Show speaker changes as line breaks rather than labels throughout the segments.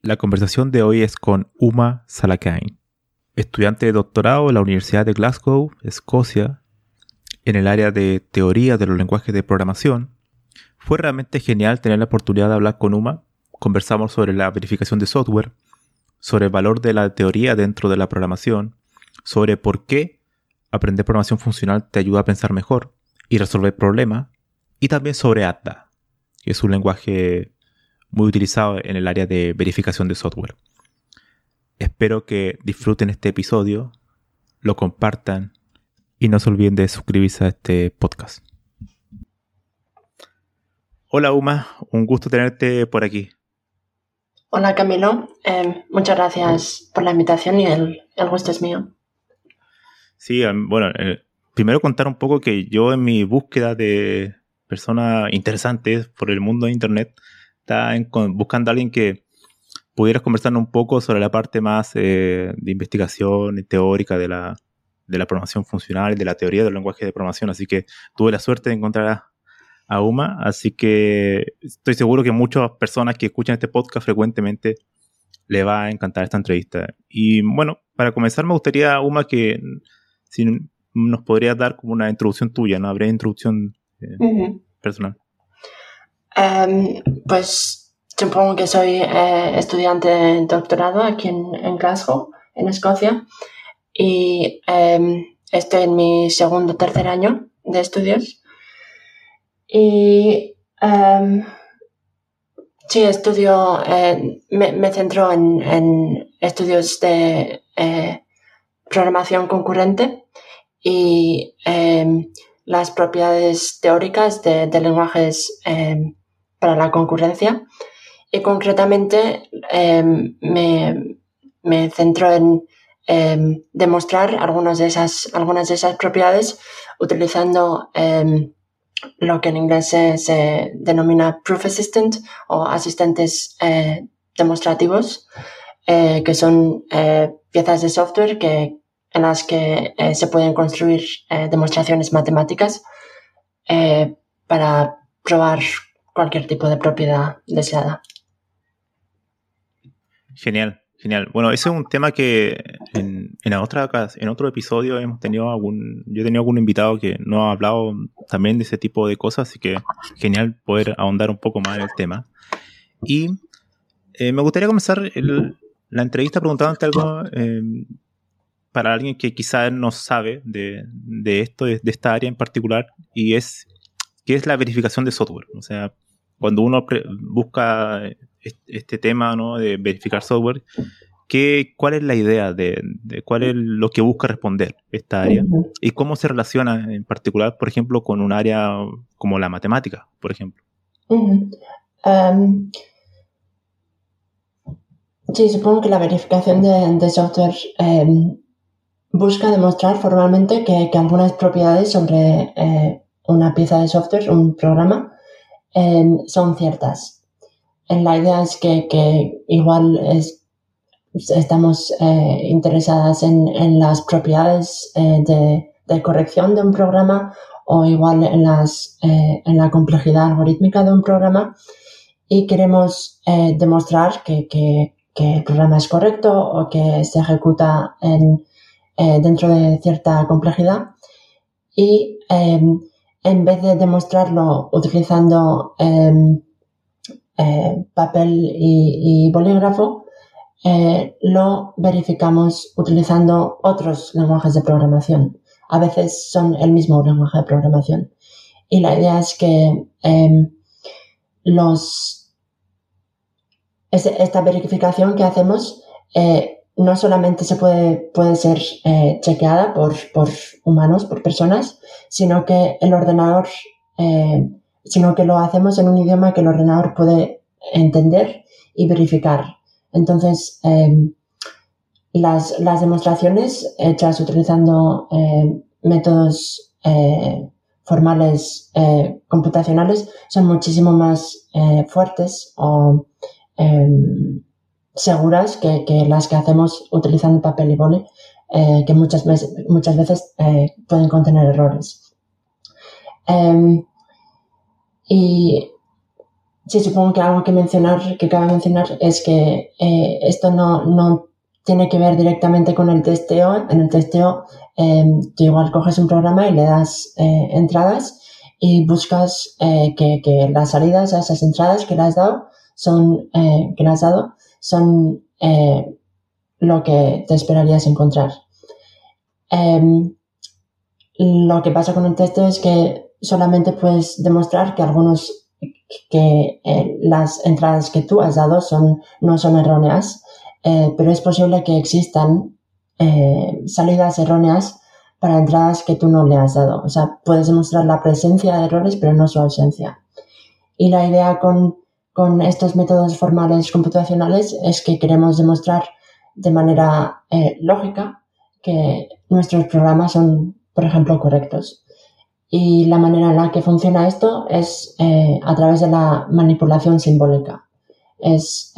La conversación de hoy es con Uma Salakain, estudiante de doctorado en la Universidad de Glasgow, Escocia, en el área de teoría de los lenguajes de programación. Fue realmente genial tener la oportunidad de hablar con Uma. Conversamos sobre la verificación de software, sobre el valor de la teoría dentro de la programación, sobre por qué aprender programación funcional te ayuda a pensar mejor y resolver problemas, y también sobre ADA, que es un lenguaje muy utilizado en el área de verificación de software. Espero que disfruten este episodio, lo compartan y no se olviden de suscribirse a este podcast. Hola Uma, un gusto tenerte por aquí.
Hola Camilo, eh, muchas gracias por la invitación y el, gusto es mío.
Sí, em, bueno, eh, primero contar un poco que yo en mi búsqueda de personas interesantes por el mundo de Internet, estaba buscando a alguien que pudieras conversar un poco sobre la parte más eh, de investigación teórica de la, de la programación funcional, de la teoría del lenguaje de programación. Así que tuve la suerte de encontrar a, a Uma, así que estoy seguro que muchas personas que escuchan este podcast frecuentemente le va a encantar esta entrevista. Y bueno, para comenzar me gustaría, Uma, que si nos podrías dar como una introducción tuya, ¿no? Habría introducción eh, personal.
Em, pues supongo que soy eh, estudiante de doctorado aquí en, Glasgow, en Escocia, y em, estoy en mi segundo o tercer año de estudios. Y um, sí, estudio, eh, me, centro en, estudios de eh, programación concurrente y em, las propiedades teóricas de, lenguajes em, para la concurrencia. Y concretamente em, me, me, centro en demostrar algunas de, esas, algunas de esas propiedades utilizando lo que en inglés se, denomina proof assistant o asistentes eh, demostrativos, eh, que son eh, piezas de software que, en las que se pueden construir demostraciones matemáticas para probar cualquier tipo de propiedad deseada.
Genial. Genial. Bueno, ese es un tema que en, en, otra, en otro episodio hemos tenido algún, yo he tenido algún invitado que nos ha hablado también de ese tipo de cosas, así que genial poder ahondar un poco más en el tema. Y eh, me gustaría comenzar la entrevista preguntándote algo eh, para alguien que quizás no sabe de, de esto, de, de, esta área en particular, y es qué es la verificación de software. O sea, cuando uno busca este tema ¿no? de verificar software, ¿qué, ¿cuál es la idea de, cuál es lo que busca responder esta área? ¿Y cómo se relaciona en particular, por ejemplo, con un área como la matemática, por ejemplo?
Em, sí, supongo que la verificación de, software em, busca demostrar formalmente que, algunas propiedades sobre eh, una pieza de software, un programa, em, son ciertas. La idea es que, igual estamos eh, interesadas en, las propiedades eh, de, corrección de un programa o igual en, las, eh, en la complejidad algorítmica de un programa. Y queremos demostrar que, el programa es correcto o que se ejecuta en, dentro de cierta complejidad. Y em, en vez de demostrarlo utilizando em, papel y, bolígrafo, lo verificamos utilizando otros lenguajes de programación. A veces son el mismo lenguaje de programación. Y la idea es que em, los, esta verificación que hacemos eh, no solamente se puede, puede ser eh, chequeada por, por, humanos, por personas, sino que el ordenador, eh, sino que lo hacemos en un idioma que el ordenador puede entender y verificar. Entonces, em, las, las, demostraciones hechas utilizando métodos formales eh, computacionales son muchísimo más eh, fuertes o seguras que, las que hacemos utilizando papel y boli, eh, que muchas veces, muchas veces pueden contener errores. Em, y sí, supongo que algo que mencionar, que cabe mencionar, es que esto no, no tiene que ver directamente con el testeo. En el testeo Em, tú igual coges un programa y le das eh, entradas y buscas eh, que, las salidas a esas entradas que le has dado son, eh, que le has dado son lo que te esperarías encontrar. Em, lo que pasa con el testeo es que solamente puedes demostrar que algunos que las entradas que tú has dado son, no son erróneas, pero es posible que existan eh, salidas erróneas para entradas que tú no le has dado. O sea, puedes demostrar la presencia de errores, pero no su ausencia. Y la idea con, con estos métodos formales computacionales es que queremos demostrar de manera eh, lógica que nuestros programas son, por ejemplo, correctos. Y la manera en la que funciona esto es eh, a través de la manipulación simbólica. Es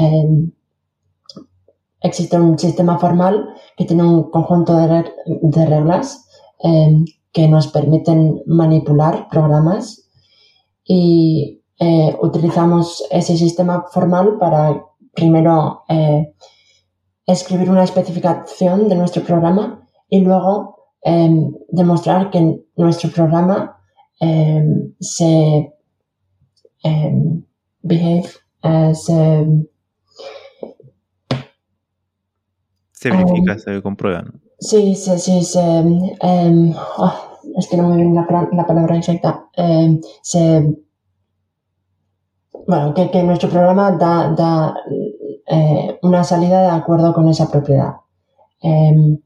existe un sistema formal que tiene un conjunto de, reglas em, que nos permiten manipular programas y eh, utilizamos ese sistema formal para primero eh, escribir una especificación de nuestro programa y luego em, demostrar que nuestro programa em, se behave, se
Se verifica, se comprueba, ¿no?
Sí, sí, sí, se, em, oh, es que no me viene la, palabra exacta. Em, se, bueno, que, nuestro programa da, eh, una salida de acuerdo con esa propiedad. Em,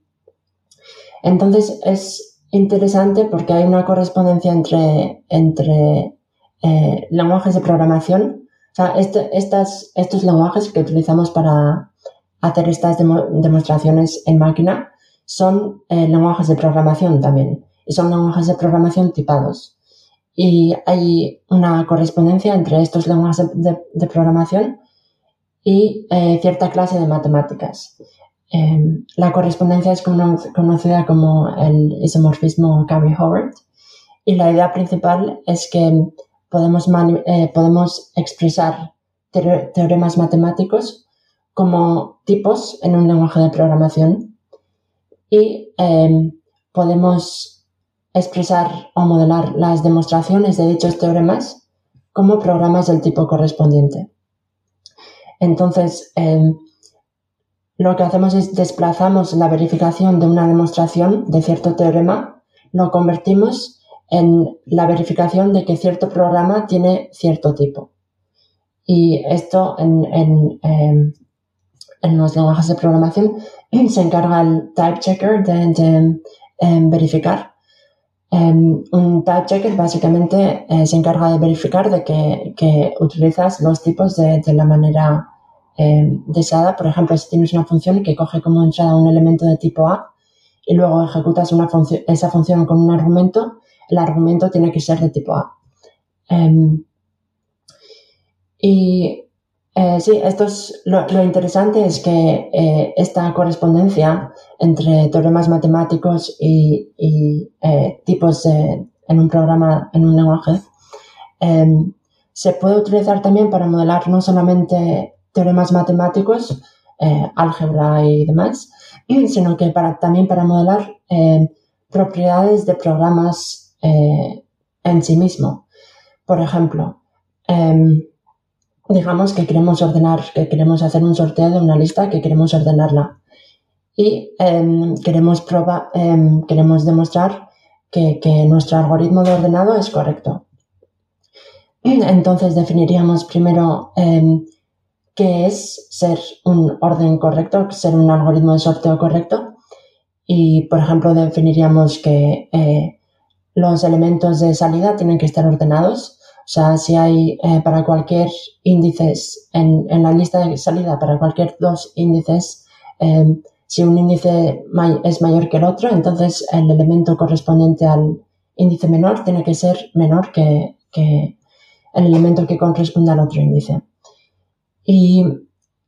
entonces es interesante porque hay una correspondencia entre, eh, lenguajes de programación. O sea, este, estos lenguajes que utilizamos para, hacer estas demostraciones en máquina son eh, lenguajes de programación también y son lenguajes de programación tipados. Y hay una correspondencia entre estos lenguajes de, programación y eh, cierta clase de matemáticas. Em, la correspondencia es conocida como el isomorfismo Carey-Howard y la idea principal es que podemos, eh, podemos expresar teoremas matemáticos como tipos en un lenguaje de programación y em, podemos expresar o modelar las demostraciones de dichos teoremas como programas del tipo correspondiente. Entonces, em, lo que hacemos es desplazamos la verificación de una demostración de cierto teorema, lo convertimos en la verificación de que cierto programa tiene cierto tipo. Y esto en, em, en los lenguajes de programación se encarga el type checker de, em, verificar. Em, un type checker básicamente eh, se encarga de verificar de que, utilizas los tipos de, la manera em, deseada. Por ejemplo, si tienes una función que coge como entrada un elemento de tipo A y luego ejecutas una esa función con un argumento, el argumento tiene que ser de tipo A. y eh, sí, esto es lo, interesante es que eh, esta correspondencia entre teoremas matemáticos y, eh, tipos en un programa, en un lenguaje, em, se puede utilizar también para modelar no solamente teoremas matemáticos, álgebra y demás, sino que para, también para modelar propiedades de programas en sí mismo. Por ejemplo, em, digamos que queremos ordenar, que queremos hacer un sorteo de una lista, que queremos ordenarla. Y em, queremos, probar, em, queremos demostrar que, nuestro algoritmo de ordenado es correcto. Entonces definiríamos primero em, qué es ser un orden correcto, ser un algoritmo de sorteo correcto. Y, por ejemplo, definiríamos que eh, los elementos de salida tienen que estar ordenados o sea, si hay eh, para cualquier índice en, en, la lista de salida, para cualquier dos índices, em, si un índice es mayor que el otro, entonces el elemento correspondiente al índice menor tiene que ser menor que, que el elemento que corresponde al otro índice. Y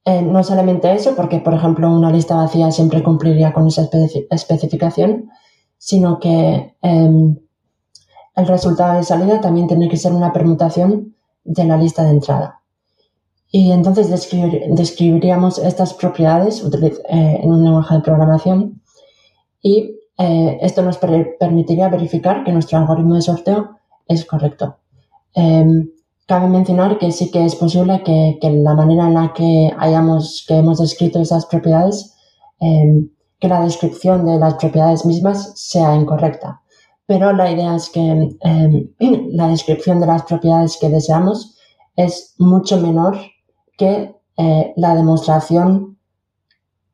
eh, no solamente eso, porque por ejemplo una lista vacía siempre cumpliría con esa especificación, sino que em, el resultado de salida también tiene que ser una permutación de la lista de entrada. Y entonces describiríamos estas propiedades eh, en un lenguaje de programación y eh, esto nos permitiría verificar que nuestro algoritmo de sorteo es correcto. Em, cabe mencionar que sí que es posible que, la manera en la que hayamos, que hemos descrito esas propiedades, em, que la descripción de las propiedades mismas sea incorrecta pero la idea es que em, la descripción de las propiedades que deseamos es mucho menor que eh, la demostración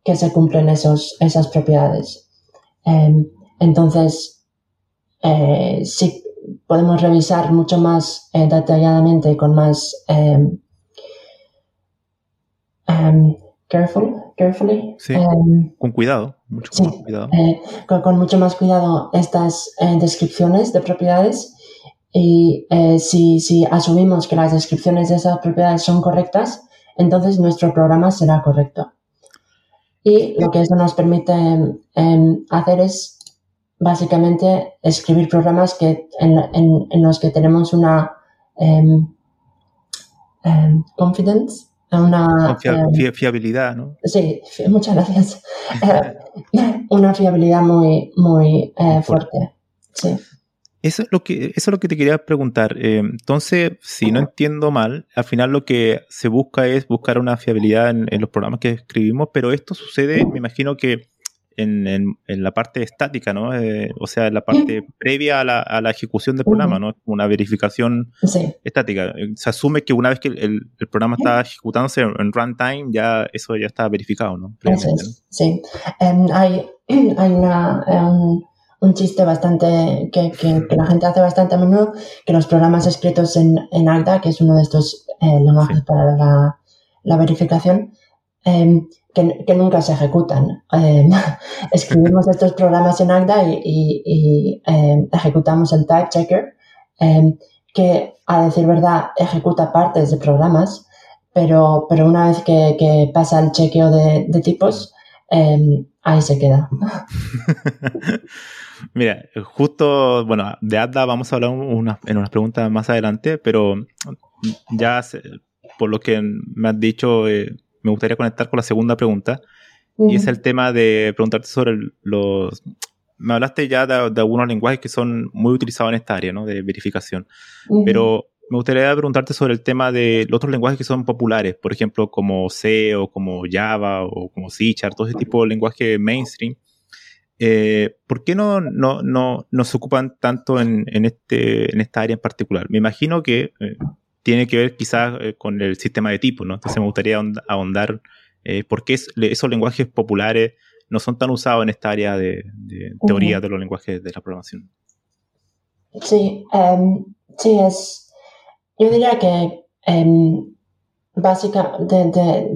que se cumplen esos, esas propiedades. Em, entonces, eh, sí podemos revisar mucho más eh, detalladamente con más em, careful, carefully.
Con cuidado, mucho cuidado.
Eh, con, mucho más cuidado estas eh, descripciones de propiedades y eh, si, si, asumimos que las descripciones de esas propiedades son correctas, entonces nuestro programa será correcto. Y lo que eso nos permite em, hacer es básicamente escribir programas que, en, en, los que tenemos una em, confidence una
eh, fiabilidad, ¿no?
Sí, muchas gracias. Eh, una fiabilidad muy, muy eh, fuerte. Sí.
Eso es lo que, eso es lo que te quería preguntar. entonces, si no entiendo mal, al final lo que se busca es buscar una fiabilidad en los programas que escribimos, pero esto sucede, me imagino que en, en, la parte estática, ¿no? Eh, o sea, en la parte previa a la, a la, ejecución del programa, ¿no? Una verificación estática. Se asume que una vez que el, el programa está ejecutándose en runtime, ya eso ya está verificado, ¿no?
Sí. Em, hay, hay una, um, un chiste bastante que, que, la gente hace bastante a menudo, que los programas escritos en, en Agda, que es uno de estos eh, lenguajes para la, la verificación, em, que, nunca se ejecutan. Eh, escribimos estos programas en Agda y, eh, ejecutamos el type checker, eh, que a decir verdad ejecuta partes de programas, pero, pero una vez que, pasa el chequeo de, tipos, ahí se queda.
Mira, justo, bueno, de Agda vamos a hablar en unas preguntas más adelante, pero ya por lo que me has dicho, me gustaría conectar con la segunda pregunta. Y es el tema de preguntarte sobre los... Me hablaste ya de, algunos lenguajes que son muy utilizados en esta área, ¿no? De verificación. Pero me gustaría preguntarte sobre el tema de los otros lenguajes que son populares, por ejemplo, como C o como Java o como C todo ese tipo de lenguaje mainstream. Eh, ¿Por qué no, no, no, no, se ocupan tanto en, en, este, en esta área en particular? Me imagino que eh, tiene que ver quizás eh, con el sistema de tipos, ¿no? Entonces me gustaría ahondar eh, por qué esos lenguajes populares no son tan usados en esta área de, teoría de los lenguajes de la programación.
Sí, em, sí, es. Yo diría que em, básicamente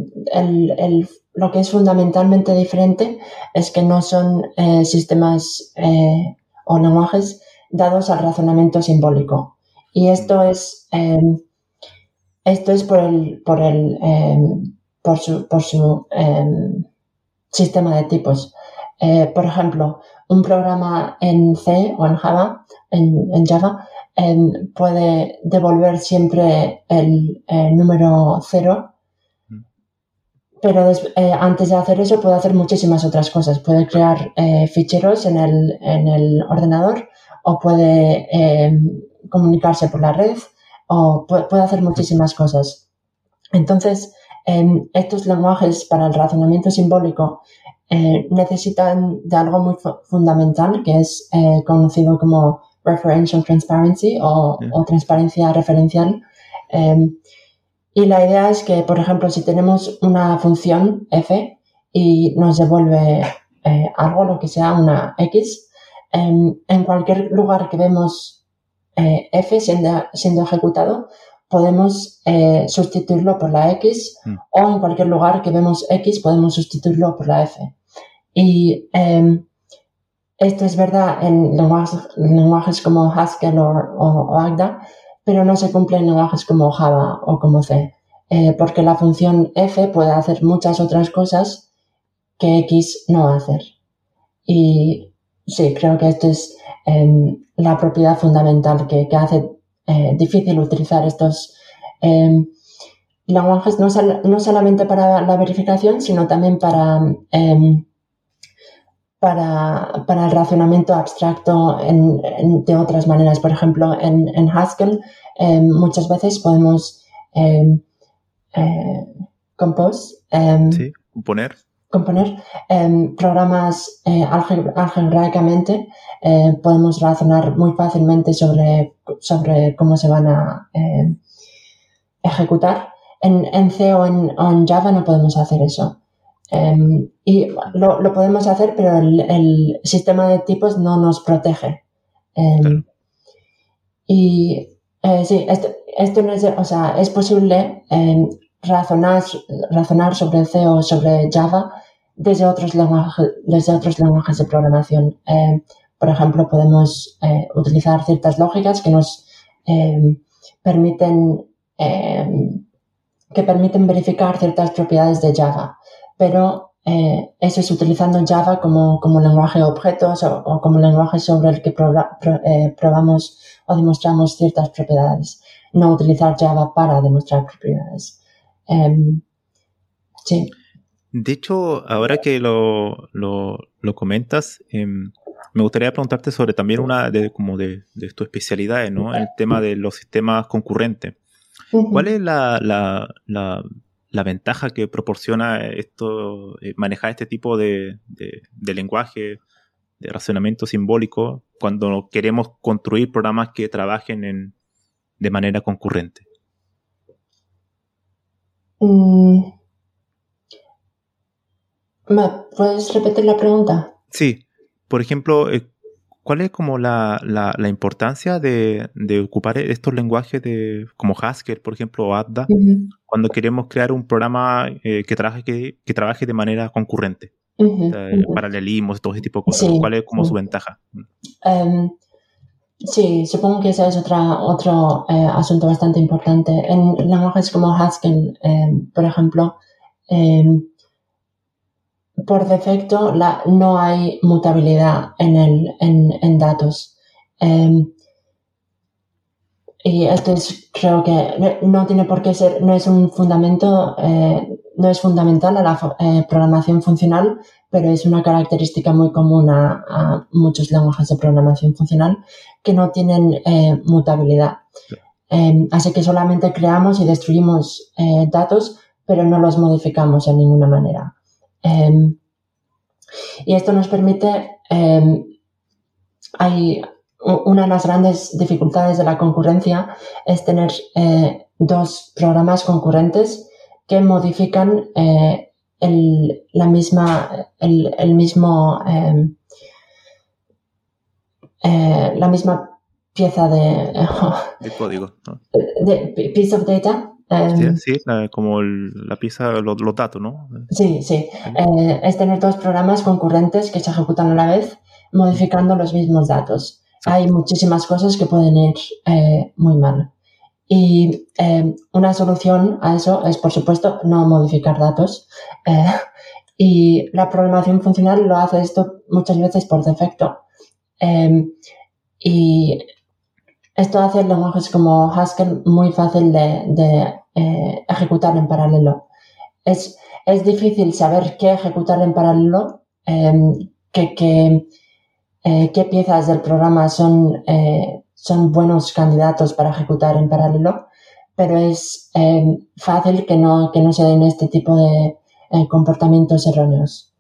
lo que es fundamentalmente diferente es que no son eh, sistemas o lenguajes dados al razonamiento simbólico. Y esto es em, esto es por el, por el, em, por su, por su em, sistema de tipos. Eh, por ejemplo, un programa en C o en Java, en, Java, em, puede devolver siempre el, número cero, mm. pero eh, antes de hacer eso puede hacer muchísimas otras cosas. Puede crear eh, ficheros en el, en el ordenador o puede comunicarse por la red o puede hacer muchísimas cosas. Entonces, em, estos lenguajes para el razonamiento simbólico eh, necesitan de algo muy fundamental que es eh, conocido como referential transparency o, transparencia referencial. Em, y la idea es que, por ejemplo, si tenemos una función f y nos devuelve eh, algo, lo que sea una x, em, en cualquier lugar que vemos f siendo, siendo ejecutado, podemos sustituirlo por la X mm. o en cualquier lugar que vemos X podemos sustituirlo por la F. Y em, esto es verdad en lenguajes, como Haskell o, Agda, pero no se cumple en lenguajes como Java o como C, eh, porque la función f puede hacer muchas otras cosas que x no va a hacer. Y sí, creo que esto es em, la propiedad fundamental que, hace eh, difícil utilizar estos em, lenguajes no, no, solamente para la verificación, sino también para para, para el razonamiento abstracto en, de otras maneras. Por ejemplo, en, en Haskell em, muchas veces podemos eh,
componer.
Componer programas eh, algebraicamente. Eh, podemos razonar muy fácilmente sobre, sobre cómo se van a ejecutar. En, en C o en, o en Java no podemos hacer eso. Em, y lo, lo, podemos hacer, pero el, el, sistema de tipos no nos protege. Em, y eh, sí, esto, esto, no es, o sea, es posible em, razonar, sobre C o sobre Java desde otros lenguajes, desde otros lenguajes de programación. por ejemplo, podemos eh, utilizar ciertas lógicas que nos permiten que permiten verificar ciertas propiedades de Java pero eh, eso es utilizando Java como, como lenguaje de objetos o, como lenguaje sobre el que eh, probamos o demostramos ciertas propiedades. No utilizar Java para demostrar propiedades. Em, sí.
De hecho, ahora que lo, lo, lo comentas, em, me gustaría preguntarte sobre también una de, como de, de tu especialidad, ¿no? El tema de los sistemas concurrentes. ¿Cuál es la, la, la, la ventaja que proporciona esto, eh, manejar este tipo de, lenguaje, de razonamiento simbólico, cuando queremos construir programas que trabajen de manera concurrente.
Mm. ¿Puedes repetir la pregunta?
Sí. Por ejemplo, eh, ¿cuál es como la, importancia de, ocupar estos lenguajes de, como Haskell, por ejemplo, o Adda, cuando queremos crear un programa eh, que, trabaje, que, trabaje de manera concurrente? paralelismos, todo ese tipo de cosas. ¿Cuál es como su ventaja?
Em, sí, supongo que ese es otra, otro eh, asunto bastante importante. En lenguajes como Haskell, em, por ejemplo, em, por defecto no hay mutabilidad en, el, en, en datos. Eh, y esto es, creo que no tiene por qué ser, no es un fundamento, eh, no es fundamental a la eh, programación funcional, pero es una característica muy común a, a muchos lenguajes de programación funcional que no tienen eh, mutabilidad. así que solamente creamos y destruimos datos, pero no los modificamos de ninguna manera. Em, y esto nos permite, em, hay una de las grandes dificultades de la concurrencia es tener eh, dos programas concurrentes que modifican eh, el, la misma, el, mismo, em, eh, la misma pieza de,
de código,
de piece of data
Em, sí, como la pieza, los, datos, ¿no?
Sí, sí. Eh, es tener dos programas concurrentes que se ejecutan a la vez, modificando los mismos datos. Hay muchísimas cosas que pueden ir eh, muy mal. Y em, una solución a eso es, por supuesto, no modificar datos. Eh, y la programación funcional lo hace esto muchas veces por defecto. Em, y esto hace lenguajes como Haskell muy fácil de, eh, ejecutar en paralelo. Es, es, difícil saber qué ejecutar en paralelo, qué, eh, qué, piezas del programa son, eh, son buenos candidatos para ejecutar en paralelo, pero es fácil que no, que no se den este tipo de comportamientos erróneos.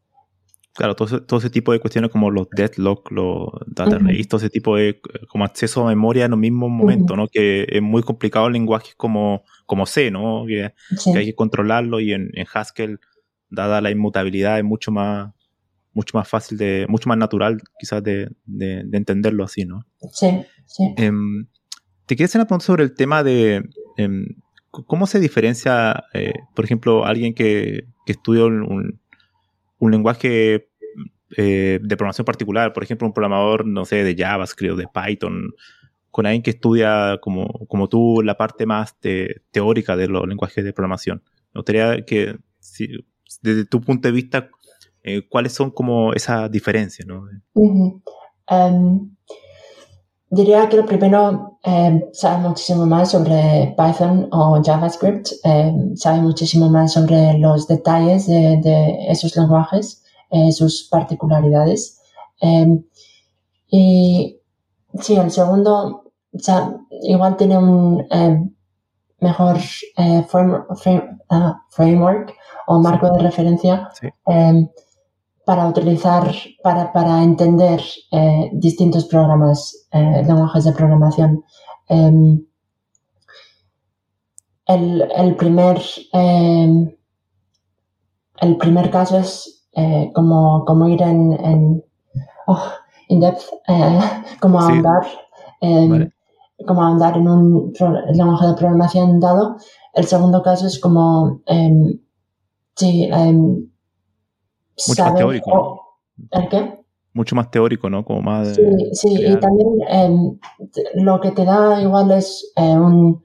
Claro, todo ese, tipo de cuestiones como los deadlock, los data uh todo ese tipo de como acceso a memoria en un mismo momento, ¿no? Que es muy complicado en lenguajes como, como C, ¿no? Que, hay que controlarlo y en, Haskell, dada la inmutabilidad, es mucho más, mucho más fácil de, mucho más natural quizás de, entenderlo así, ¿no?
Sí, sí.
Em, te quería hacer una pregunta sobre el tema de em, cómo se diferencia, eh, por ejemplo, alguien que, que estudia un un lenguaje eh, de programación particular, por ejemplo, un programador, no sé, de JavaScript o de Python, con alguien que estudia como, como tú la parte más teórica de los lenguajes de programación. Me gustaría que, desde tu punto de vista, eh, cuáles son como esas diferencias, ¿no?
Em, diría que lo primero, eh, sabe muchísimo más sobre Python o JavaScript, em, sabe muchísimo más sobre los detalles de, de esos lenguajes eh, sus particularidades. Em, y sí, el segundo igual tiene un em, mejor eh, ah, framework o marco de referencia em, para utilizar, para, para entender eh, distintos programas, lenguajes de programación. El, el, primer el primer caso es eh, como, como ir en, en oh, in depth, eh, como andar, em, como andar en un lenguaje de programación dado. El segundo caso es como, em, sí, em,
mucho más teórico.
¿El qué?
Mucho más teórico, ¿no? Como más.
Sí, sí, y también lo que te da igual es eh, un,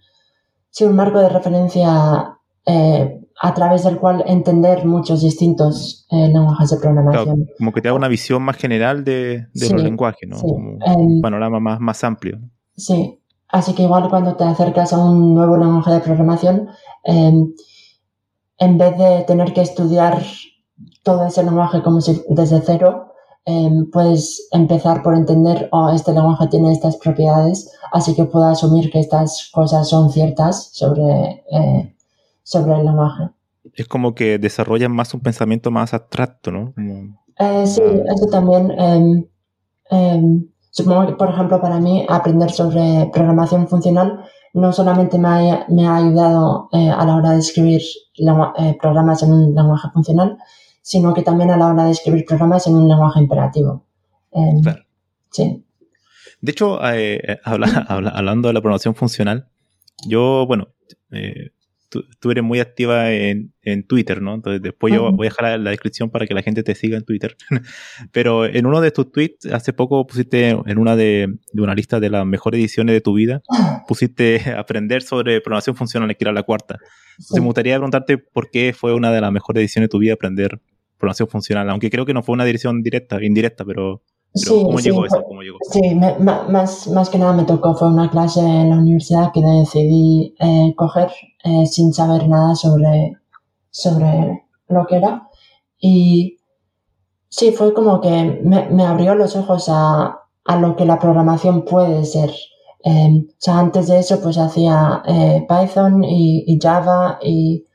sí, un marco de referencia eh, a través del cual entender muchos distintos eh, lenguajes de programación.
como que te da una visión más general de, los lenguajes, ¿no? un em, panorama más, más amplio.
Sí, así que igual cuando te acercas a un nuevo lenguaje de programación, em, en vez de tener que estudiar todo ese lenguaje como si desde cero, em, puedes empezar por entender, oh, este lenguaje tiene estas propiedades, así que puedo asumir que estas cosas son ciertas sobre eh, sobre el lenguaje.
Es como que desarrollan más un pensamiento más abstracto, ¿no?
Eh, sí, eso también. Em, em, supongo que, por ejemplo, para mí aprender sobre programación funcional no solamente me ha, me ha ayudado eh, a la hora de escribir eh, programas en un lenguaje funcional, sino que también a la hora de escribir programas en un lenguaje imperativo. Em, claro. Sí.
De hecho, hablando de la programación funcional, yo, bueno, tú, eres muy activa en, Twitter, ¿no? Entonces después yo voy a dejar la, descripción para que la gente te siga en Twitter. Pero en uno de tus tweets, hace poco pusiste en una de, una lista de las mejores ediciones de tu vida, pusiste aprender sobre programación funcional, que era la cuarta. Entonces me gustaría preguntarte por qué fue una de las mejores ediciones de tu vida aprender programación funcional, aunque creo que no fue una dirección directa, indirecta, pero ¿cómo llegó eso?
Sí, más, más que nada me tocó, fue una clase en la universidad que decidí eh, coger eh, sin saber nada sobre, sobre lo que era. Y sí, fue como que me, abrió los ojos a, lo que la programación puede ser. Em, o sea, antes de eso pues hacía eh, Python y, Java y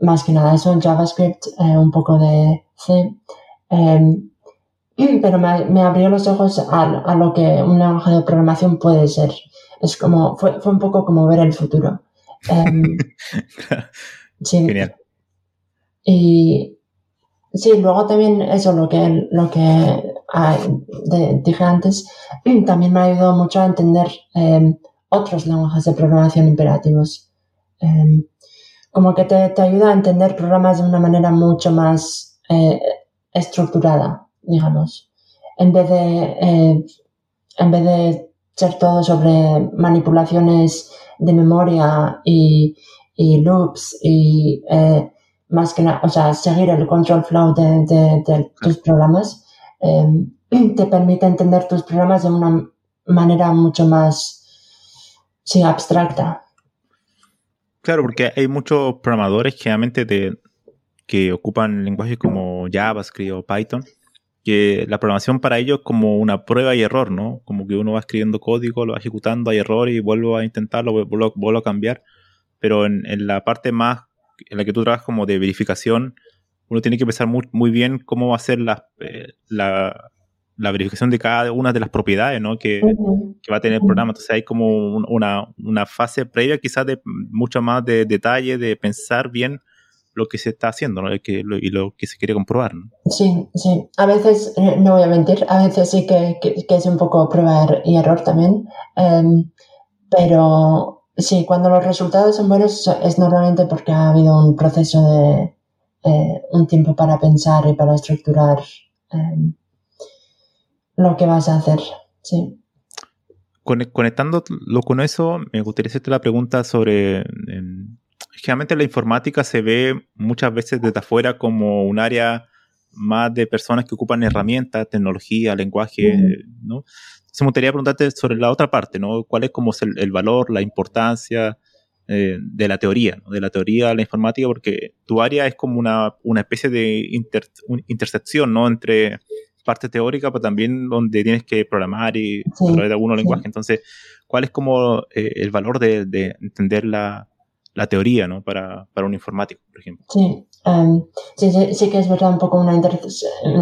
más que nada eso, JavaScript, un poco de C. Em, pero me, abrió los ojos a, lo que un lenguaje de programación puede ser. Es como, fue, fue un poco como ver el futuro. Em, sí. Genial. Y sí, luego también eso, lo que, lo que dije antes, también me ha ayudado mucho a entender em, otros lenguajes de programación imperativos. Em, como que te, te, ayuda a entender programas de una manera mucho más eh, estructurada digamos, en vez de, eh, en vez de ser todo sobre manipulaciones de memoria y, loops y eh, más que nada, o sea, seguir el control flow de, tus programas, em, te permite entender tus programas de una manera mucho más, sí, abstracta.
Claro, porque hay muchos programadores generalmente de, que ocupan lenguajes como JavaScript o Python que la programación para ellos es como una prueba y error, ¿no? Como que uno va escribiendo código, lo va ejecutando, hay error y vuelvo a intentarlo, vuelvo, vuelvo a cambiar. pero en, la parte más, en la que tú trabajas como de verificación, uno tiene que pensar muy, muy bien cómo va a ser la, eh, la, la, verificación de cada una de las propiedades ¿no? que, que, va a tener el programa. Entonces hay como una, una fase previa quizás de mucho más de detalle, de pensar bien lo que se está haciendo ¿no? que, y lo que se quiere comprobar. ¿no?
Sí, sí. A veces, eh, no voy a mentir, a veces sí que, que, es un poco prueba er, y error también. Em, pero sí, cuando los resultados son buenos es normalmente porque ha habido un proceso de eh, un tiempo para pensar y para estructurar em, lo que vas a hacer. Sí.
Conectándolo con eso, me gustaría hacerte la pregunta sobre generalmente la informática se ve muchas veces desde afuera como un área más de personas que ocupan herramientas, tecnología, lenguaje, ¿no? Entonces me gustaría preguntarte sobre la otra parte, ¿no? ¿Cuál es como el, valor, la importancia eh, de la teoría, de la teoría de la informática? Porque tu área es como una, una especie de intersección, ¿no? Entre parte teórica, pero también donde tienes que programar y a través de algunos lenguajes. Entonces, ¿cuál es como eh, el valor de, de entender la, la teoría ¿no? para, para, un informático, por ejemplo.
Em, sí, sí, sí, que es verdad un poco una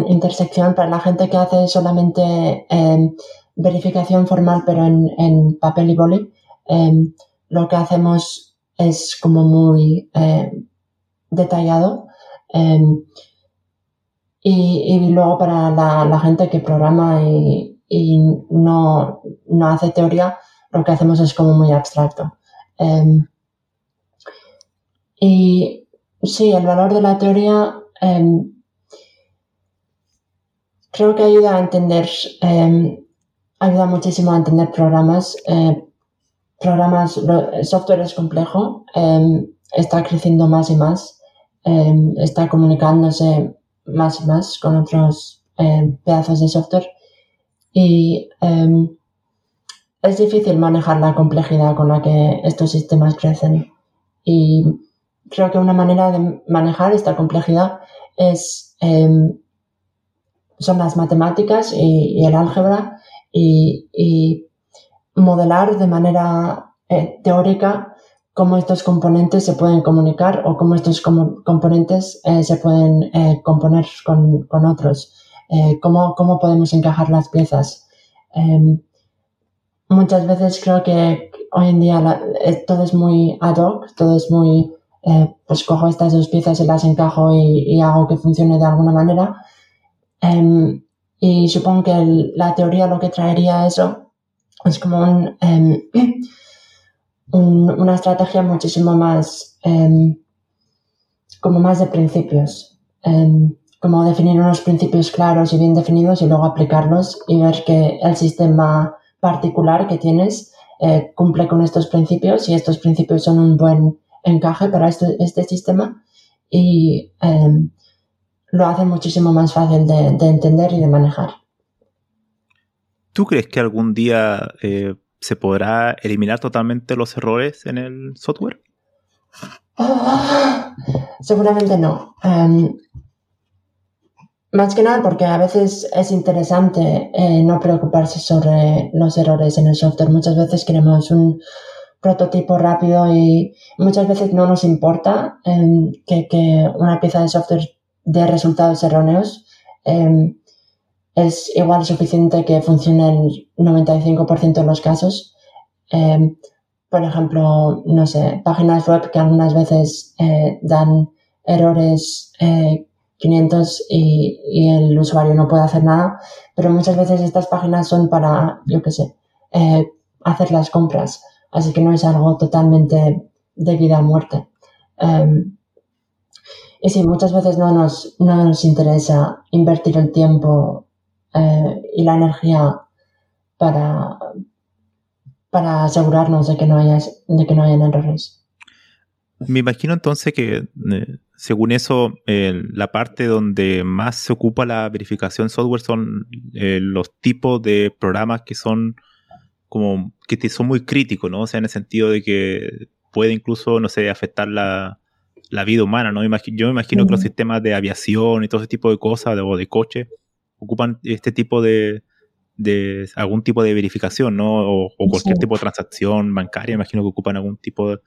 intersección para la gente que hace solamente em, verificación formal pero en, en papel y boli. Em, lo que hacemos es como muy detallado. Y, y, luego para la, la, gente que programa y, y no, no, hace teoría, lo que hacemos es como muy abstracto. Y sí, el valor de la teoría em, creo que ayuda a entender, em, ayuda muchísimo a entender programas. Eh, programas, el software es complejo, em, está creciendo más y más, está comunicándose más y más con otros pedazos de software y es difícil manejar la complejidad con la que estos sistemas crecen y creo que una manera de manejar esta complejidad es, em, son las matemáticas y, el álgebra y, modelar de manera eh, teórica cómo estos componentes se pueden comunicar o cómo estos componentes eh, se pueden eh, componer con, otros, cómo, cómo, podemos encajar las piezas. Em, muchas veces creo que hoy en día todo es muy ad hoc, todo es muy eh, pues cojo estas dos piezas y las encajo y, hago que funcione de alguna manera. Em, y supongo que la teoría lo que traería eso es como em, un, una estrategia muchísimo más, em, como más de principios. como definir unos principios claros y bien definidos y luego aplicarlos y ver que el sistema particular que tienes eh, cumple con estos principios y estos principios son un buen encaje para este, este sistema y em, lo hace muchísimo más fácil de, entender y de manejar.
¿Tú crees que algún día eh, se podrá eliminar totalmente los errores en el software?
seguramente no. Em, más que nada porque a veces es interesante eh, no preocuparse sobre los errores en el software. Muchas veces queremos un, prototipo rápido y muchas veces no nos importa em, que, una pieza de software dé resultados erróneos. Em, es igual suficiente que funcione el 95% de los casos. Em, por ejemplo, no sé, páginas web que algunas veces eh, dan errores 500 eh, y, y, el usuario no puede hacer nada, pero muchas veces estas páginas son para, yo qué sé, eh, hacer las compras Así que no es algo totalmente de vida a muerte. Em, y sí, muchas veces no nos, no nos interesa invertir el tiempo eh, y la energía para, para asegurarnos de que no, haya, de que no hayan errores.
Me imagino entonces que, eh, según eso, la parte donde más se ocupa la verificación software son eh, los tipos de programas que son como que son muy críticos, ¿no? O sea, en el sentido de que puede incluso, no sé, afectar la, vida humana, ¿no? Yo me imagino que los sistemas de aviación y todo ese tipo de cosas, de, o de coche, ocupan este tipo de, de algún tipo de verificación, ¿no? O, cualquier tipo de transacción bancaria, imagino que ocupan algún tipo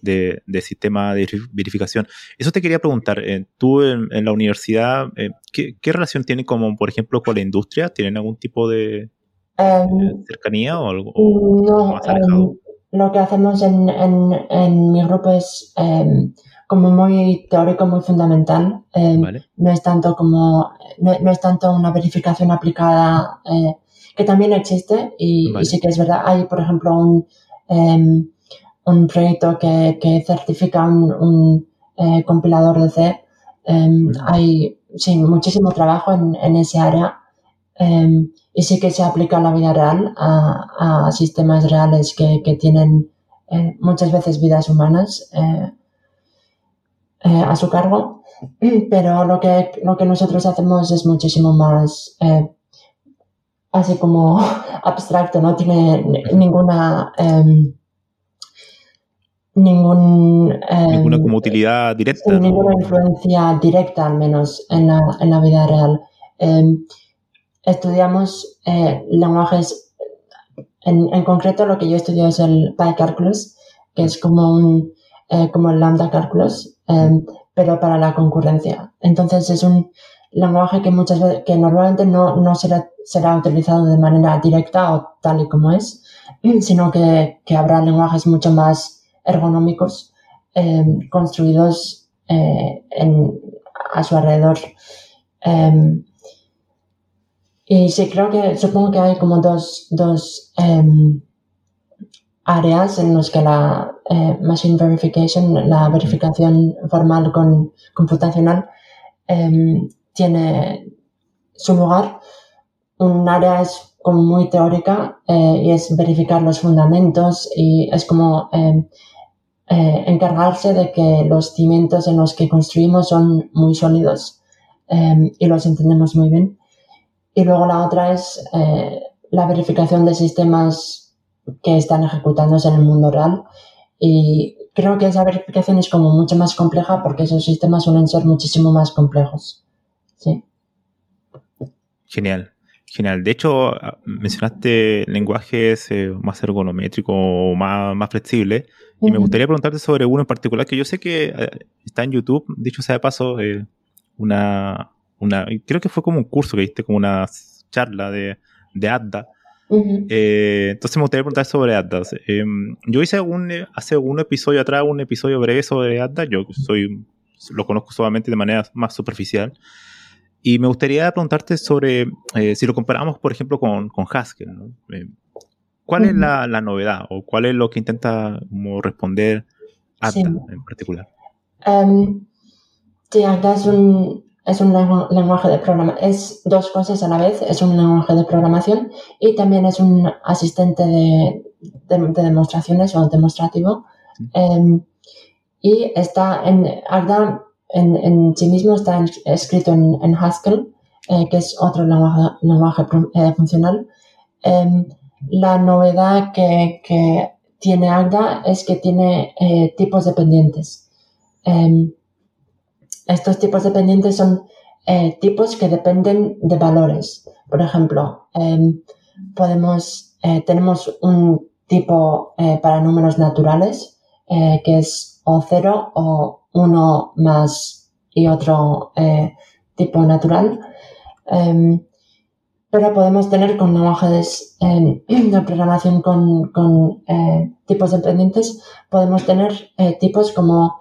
de, sistema de verificación. Eso te quería preguntar, eh, tú en, la universidad, eh, ¿qué, relación tiene como, por ejemplo, con la industria? ¿Tienen algún tipo de em, cercanía o algo?
No, em, lo que hacemos en, en, mi grupo es em, como muy teórico, muy fundamental. No es tanto como, no, es tanto una verificación aplicada, eh, que también existe y, y, sí que es verdad. Hay, por ejemplo, un un proyecto que, que certifica un, eh, compilador de C. Hay sí, muchísimo trabajo en, en ese área y sí que se aplica en la vida real a, a sistemas reales que, que tienen eh, muchas veces vidas humanas eh, a su cargo. Pero lo que, lo que nosotros hacemos es muchísimo más así como abstracto, no tiene ninguna em, ningún,
ninguna em, como utilidad directa.
Ninguna influencia directa, al menos, en la, en la vida real. Estudiamos eh, lenguajes, en, en, concreto lo que yo estudio es el PyCalculus, que es como, un, eh, como el Lambda Calculus, em, pero para la concurrencia. Entonces es un lenguaje que muchas veces, que normalmente no, no será, será utilizado de manera directa o tal y como es, sino que, que habrá lenguajes mucho más ergonómicos eh, construidos eh, a su alrededor. Y sí, creo que, supongo que hay como dos, em, áreas en las que la eh, machine verification, la verificación formal con computacional, em, tiene su lugar. Un área es como muy teórica y es verificar los fundamentos y es como eh, encargarse de que los cimientos en los que construimos son muy sólidos em, y los entendemos muy bien. Y luego la otra es eh, la verificación de sistemas que están ejecutándose en el mundo real. Y creo que esa verificación es como mucho más compleja porque esos sistemas suelen ser muchísimo más complejos. Sí.
Genial. Genial. De hecho, mencionaste lenguajes eh, más ergonométricos o más, más flexibles. Y me gustaría preguntarte sobre uno en particular que yo sé que eh, está en YouTube. Dicho sea de paso, eh, una, una. Creo que fue como un curso que diste, como una charla de, de ADDA. entonces me gustaría preguntar sobre ADDA. Em, yo hice hace un episodio atrás, un episodio breve sobre ADDA. Yo soy, lo conozco solamente de manera más superficial. Y me gustaría preguntarte sobre eh, si lo comparamos, por ejemplo, con, con Haskell. Eh, ¿Cuál es la, la, novedad o cuál es lo que intenta como, responder ADA en particular?
Um, sí, ADA es un, es un lenguaje de programación. Es dos cosas a la vez. Es un lenguaje de programación y también es un asistente de, de, demostraciones o demostrativo. Em, y está en ADA en, en sí mismo está escrito en, Haskell, eh, que es otro lenguaje, eh, funcional. Em, la novedad que, que, tiene Agda es que tiene eh, tipos dependientes. Estos tipos dependientes son tipos que dependen de valores. Por ejemplo, em, podemos, tenemos un tipo para números naturales, que es o 0 o uno más y otro eh, tipo natural. Em, pero podemos tener con lenguajes em, de programación con, eh, tipos dependientes, podemos tener eh, tipos como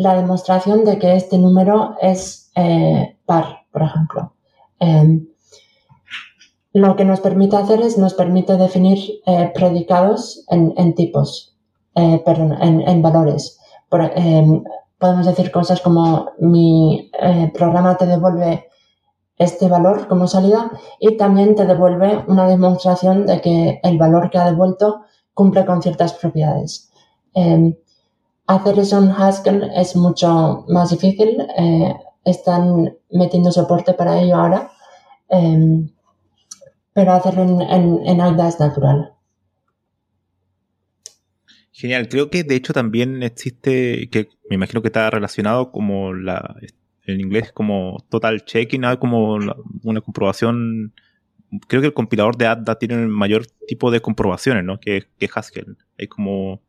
la demostración de que este número es par, por ejemplo. lo que nos permite hacer es nos permite definir predicados en, tipos, perdón, en valores. Em, podemos decir cosas como mi eh, programa te devuelve este valor como salida y también te devuelve una demostración de que el valor que ha devuelto cumple con ciertas propiedades. Em, hacer eso en Haskell es mucho más difícil. Eh, están metiendo soporte para ello ahora, em, pero hacerlo en, en, en Agda es natural.
Genial, creo que de hecho también existe, que me imagino que está relacionado como la, en inglés como total checking, como una comprobación, creo que el compilador de ADDA tiene el mayor tipo de comprobaciones, ¿no? Que, que Haskell. Hay como,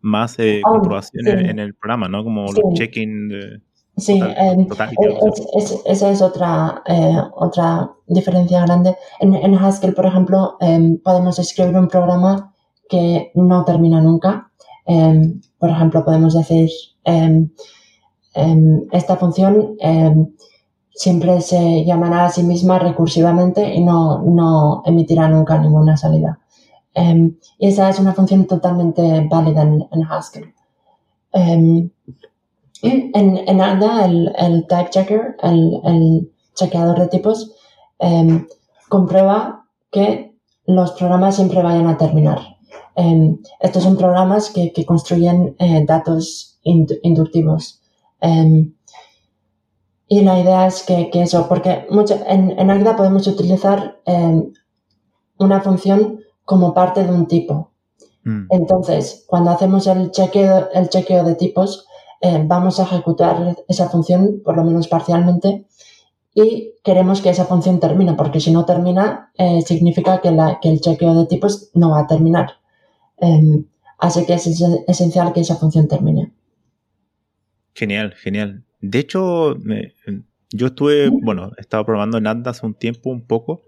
más eh,
Ah,
comprobación
sí.
en, en el programa, ¿no? Como
Sí.
los check-in. de-
Sí,
Total-
em,
total,
es- es- esa es otra, eh, otra diferencia grande. En, en Haskell, por ejemplo, em, podemos escribir un programa que no termina nunca. Em, por ejemplo, podemos decir, em, esta función em, siempre se llamará a sí misma recursivamente y no, no emitirá nunca ninguna salida. Em, y esa es una función totalmente válida en, Haskell. Em, en, en Agda, el, el type checker, el, el chequeador de tipos, em, comprueba que los programas siempre vayan a terminar. Estos son programas que, que construyen eh, datos indu- inductivos. Y la idea es que, que eso, porque mucho- en, en Agda podemos utilizar una función como parte de un tipo.
Mm.
Entonces, cuando hacemos el chequeo, el chequeo de tipos, eh, vamos a ejecutar esa función, por lo menos parcialmente, y queremos que esa función termine, porque si no termina, eh, significa que, la- que el chequeo de tipos no va a terminar. Em, así que es es- esencial que esa función termine.
Genial, genial. De hecho, me- yo estuve, bueno, he estado probando en Anda hace un tiempo un poco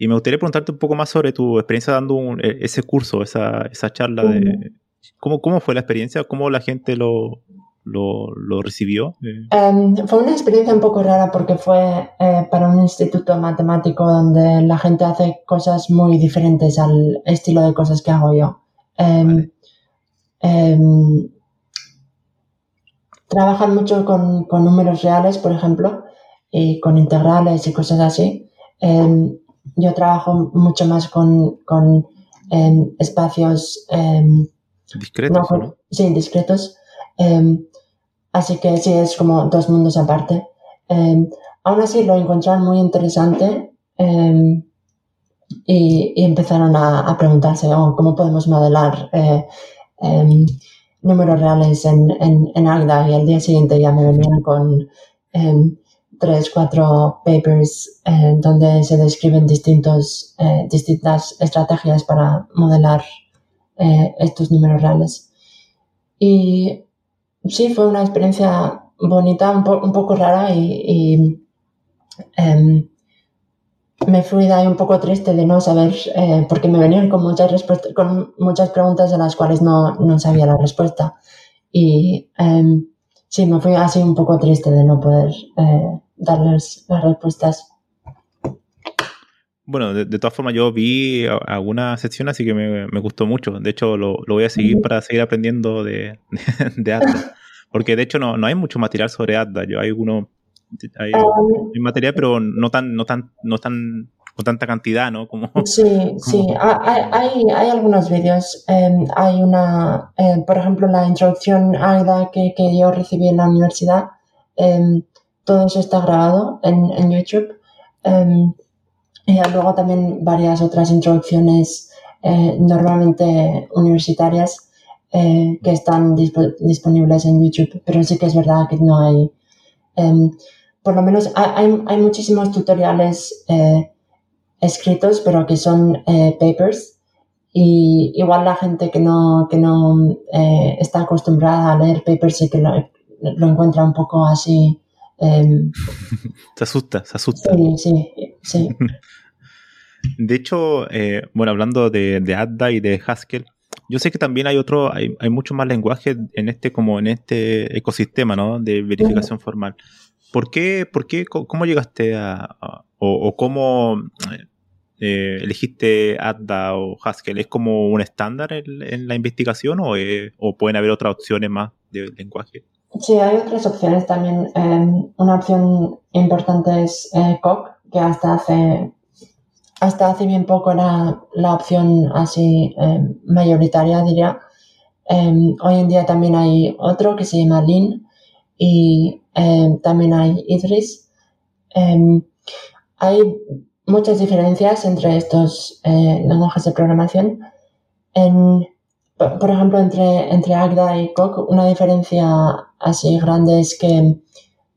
y me gustaría preguntarte un poco más sobre tu experiencia dando un- e- ese curso, esa, esa charla de... ¿Cómo, ¿Cómo fue la experiencia? ¿Cómo la gente lo, lo, lo recibió?
Em, fue una experiencia un poco rara porque fue eh, para un instituto matemático donde la gente hace cosas muy diferentes al estilo de cosas que hago yo.
Vale.
em, trabajan mucho con, con números reales, por ejemplo, y con integrales y cosas así. Yo trabajo mucho más con, con em, espacios em,
discretos,
no,
¿o ¿no?
Sí, discretos. Em, así que sí, es como dos mundos aparte. Aún así lo encontraron muy interesante y, y empezaron a, a preguntarse oh, cómo podemos modelar eh, números reales en, en, en Agda y al día siguiente ya me venían con tres, cuatro papers eh, donde se describen distintos, eh, distintas estrategias para modelar eh, estos números reales. Y sí, fue una experiencia bonita, un, po- un poco rara y, em, me fui de un poco triste de no saber, eh, porque me venían con muchas, con muchas preguntas a las cuales no, no sabía la respuesta. Y em, sí, me fui así un poco triste de no poder darles las respuestas.
Bueno, de, de todas formas yo vi alguna sección, así que me, me gustó mucho. De hecho, lo, lo voy a seguir para seguir aprendiendo de, de Adda. Porque de hecho no, no hay mucho material sobre Adda. Yo hay uno, hay,
Em,
hay material, pero no tan, no tan, no tan, con tanta cantidad, ¿no? Como,
Sí, sí, ha- hay, hay, hay algunos vídeos. em, hay una, eh, por ejemplo, la introducción AIDA que, que yo recibí en la universidad. em, todo eso está grabado en, en YouTube. em, y luego también varias otras introducciones, eh, normalmente universitarias, eh, que están dispo- disponibles en YouTube. Pero sí que es verdad que no hay. em, por lo menos hay, hay, muchísimos tutoriales. eh, escritos, pero que son papers. Y igual la gente que no, que no está acostumbrada a leer papers sí que lo encuentra un poco así. Em,
se asusta, se asusta.
sí, sí, sí.
De hecho, eh, bueno, hablando de, de Adda y de Haskell, yo sé que también hay otro, hay, hay mucho más lenguaje en este, como en este ecosistema, ¿no? De verificación formal. ¿Por qué, por qué, cómo llegaste a, a- o, o cómo eh, elegiste Adda o Haskell? ¿Es como un estándar en, en la investigación o, eh, o pueden haber otras opciones más de lenguaje?
Sí, hay otras opciones también. Em, una opción importante es eh, que hasta hace, hasta hace bien poco era la opción así em, mayoritaria, diría. Em, hoy en día también hay otro que se llama Lean y también hay Idris. Hay muchas diferencias entre estos eh, lenguajes de programación. En, por por ejemplo, entre, entre Agda y Coq, una diferencia así grande es que,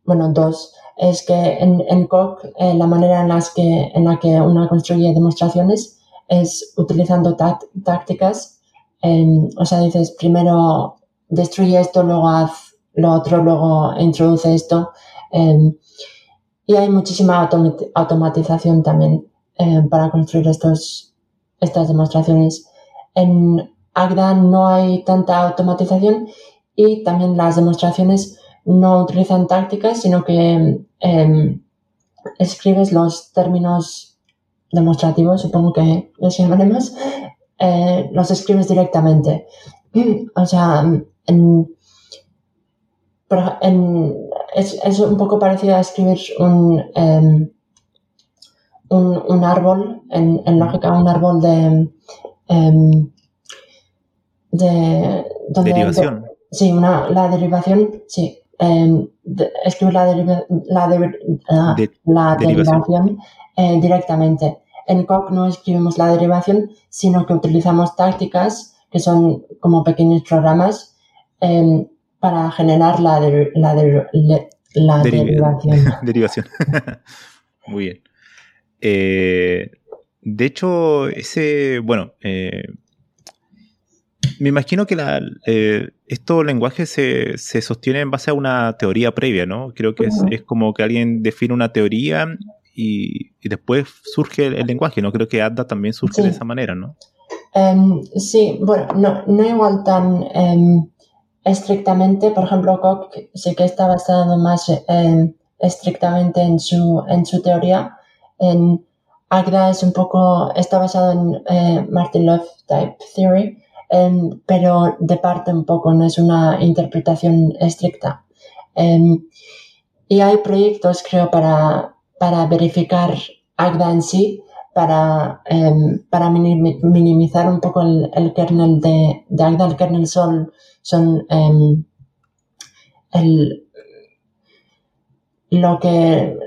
bueno, dos, es que en, en Coq eh, la manera en, las que, en la que uno construye demostraciones es utilizando tácticas em, o sea, dices primero destruye esto, luego haz lo otro, luego introduce esto. Em, y hay muchísima automatización también em, para construir estos, estas demostraciones. En Agda no hay tanta automatización y también las demostraciones no utilizan tácticas, sino que escribes los términos demostrativos, supongo que los llamaremos, eh, los escribes directamente. O sea, es, un poco parecido a escribir un, em, un, árbol, en, lógica, un árbol de... Em, de
derivación.
Sí, una, la derivación, sí. Em, escribir la, ah, la, derivación eh, directamente. En COC no escribimos la derivación, sino que utilizamos tácticas que son como pequeños programas em, para generar la, la, la derivación.
derivación. Muy bien. Eh, de hecho, ese, bueno, eh, me imagino que la, eh, estos lenguajes se, se, sostienen en base a una teoría previa, ¿no? Creo que es, es, como que alguien define una teoría y, y, después surge el, lenguaje, ¿no? Creo que ADA también surge de esa manera, ¿no?
Em, sí, bueno, no, no igual tan em, estrictamente, por ejemplo, Koch sí que está basado más estrictamente en su, en su teoría. En Agda es un poco, está basado en eh, Martin Love Type Theory, pero de parte un poco, no es una interpretación estricta. y hay proyectos, creo, para, para verificar Agda en sí, para, em, para minimizar un poco el, kernel de, de, Agda. El kernel son, son em, el, lo que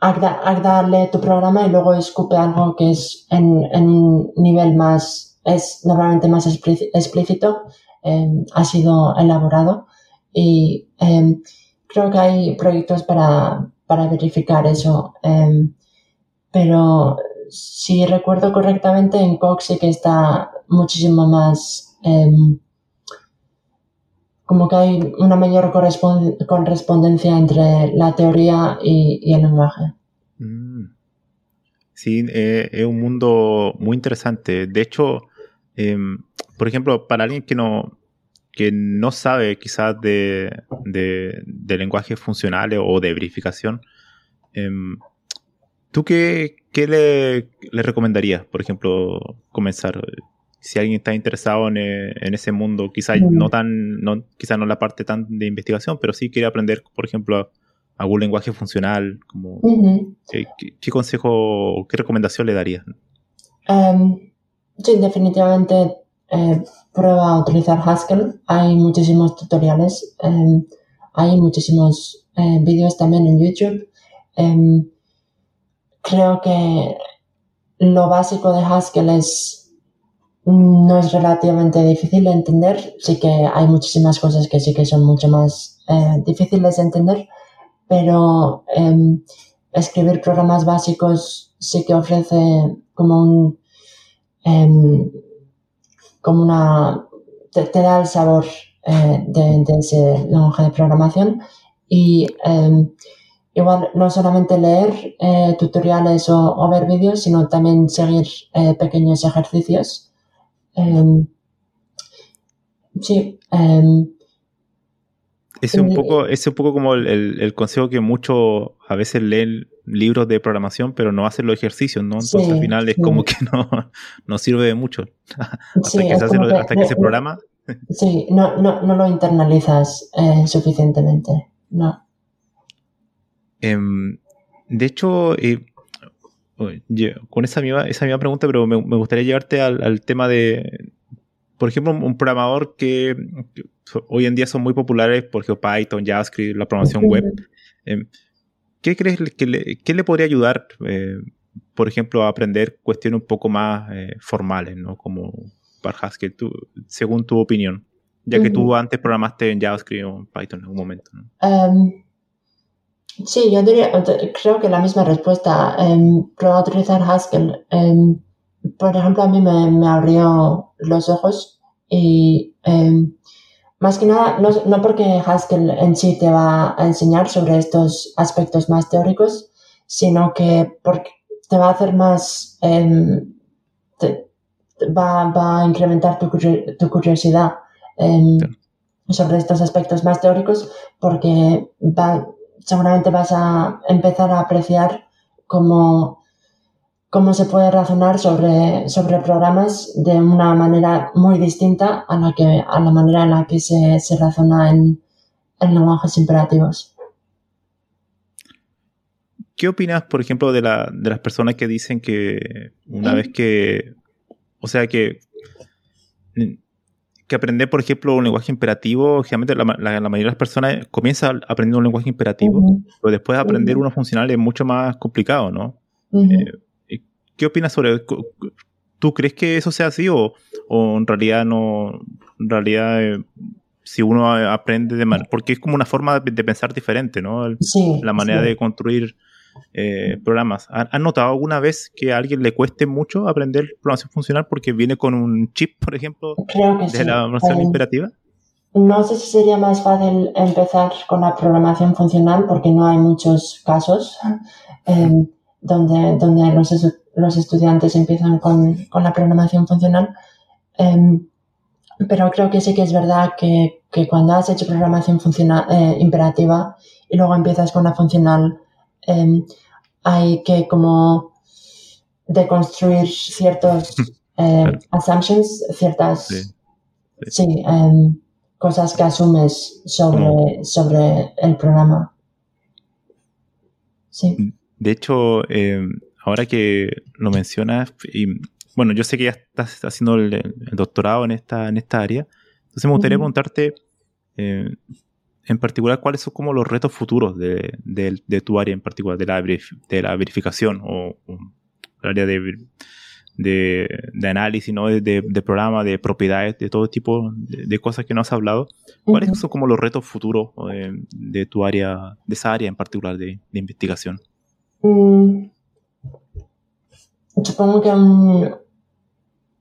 Agda, Agda, lee tu programa y luego escupe algo que es en un nivel más, es normalmente más explícito, em, ha sido elaborado y creo que hay proyectos para, para verificar eso. pero si recuerdo correctamente, en Cox sí que está muchísimo más... Em, como que hay una mayor correspondencia entre la teoría y, el lenguaje. Mm.
Sí, eh, es un mundo muy interesante. De hecho, em, por ejemplo, para alguien que no, que no sabe quizás de, de lenguajes funcionales o de verificación, em, ¿Tú qué, qué le, le, recomendarías, por ejemplo, comenzar? Si alguien está interesado en, eh, en ese mundo, quizás no tan, no, quizás no la parte tan de investigación, pero sí quiere aprender, por ejemplo, algún lenguaje funcional, como, ¿qué, consejo o qué recomendación le darías?
Em, sí, definitivamente eh, prueba a utilizar Haskell. Hay muchísimos tutoriales, em, hay muchísimos eh, vídeos también en YouTube. Em, creo que lo básico de Haskell es, no es relativamente difícil de entender. Sí que hay muchísimas cosas que sí que son mucho más eh, difíciles de entender, pero em, escribir programas básicos sí que ofrece como un, em, como una, te, da el sabor eh, de, de, ese lenguaje de programación y em, igual no solamente leer eh, tutoriales o, ver vídeos, sino también seguir eh, pequeños ejercicios. Em, sí.
Es un poco, es un poco como el, consejo que muchos a veces leen libros de programación, pero no hacen los ejercicios, ¿no? Entonces al final es como que no, no sirve de mucho. hasta que, se, hace, hasta que se programa.
Sí, no, no, no lo internalizas eh, suficientemente. No.
Em, de hecho, eh, con esa misma, esa misma pregunta, pero me, gustaría llevarte al, tema de, por ejemplo, un, programador que, hoy en día son muy populares, por ejemplo, Python, JavaScript, la programación web. ¿Qué crees que le, le podría ayudar, eh, por ejemplo, a aprender cuestiones un poco más eh, formales, ¿no? Como para Haskell, según tu opinión? Ya que tú antes programaste en JavaScript o en Python en algún momento. ¿no?
Em, Sí, yo diría, creo que la misma respuesta. Eh, utilizar Haskell. Em, por ejemplo, a mí me, me, abrió los ojos Y más que nada, no, porque Haskell en sí te va a enseñar sobre estos aspectos más teóricos, sino que porque te va a hacer más, em, va, a incrementar tu, curiosidad em, sobre estos aspectos más teóricos porque seguramente vas a empezar a apreciar cómo cómo se puede razonar sobre, sobre programas de una manera muy distinta a la, que, a la manera en la que se, se razona en, en, lenguajes imperativos.
¿Qué opinas, por ejemplo, de, la, de las personas que dicen que una vez que, o sea, que, que aprender, por ejemplo, un lenguaje imperativo, generalmente la, la, mayoría de las personas comienza aprendiendo un lenguaje imperativo, pero después aprender uno funcional es mucho más complicado, ¿no? ¿Qué opinas sobre ¿Tú crees que eso sea así o, en realidad no, en realidad eh, si uno aprende de manera, porque es como una forma de, pensar diferente, ¿no? la manera de construir eh, programas. ¿Has notado alguna vez que a alguien le cueste mucho aprender programación funcional porque viene con un chip, por ejemplo, de la programación eh, imperativa?
No sé si sería más fácil empezar con la programación funcional porque no hay muchos casos donde, donde los los estudiantes empiezan con, la programación funcional. Em, pero creo que sí que es verdad que, cuando has hecho programación funcional, eh, imperativa y luego empiezas con la funcional, em, hay que como deconstruir ciertos eh, assumptions, ciertas em, cosas que asumes sobre, sobre el programa. Sí.
De hecho, ahora que lo mencionas, y bueno, yo sé que ya estás haciendo el, doctorado en esta, en esta área, entonces me gustaría preguntarte eh, en particular cuáles son como los retos futuros de, tu área en particular, de la, de la verificación o, el área de, de, análisis, ¿no? de, programa, de propiedades, de todo tipo de, cosas que no has hablado. ¿Cuáles son como los retos futuros eh, de tu área, de esa área en particular de, investigación?
Mm, Supongo que un,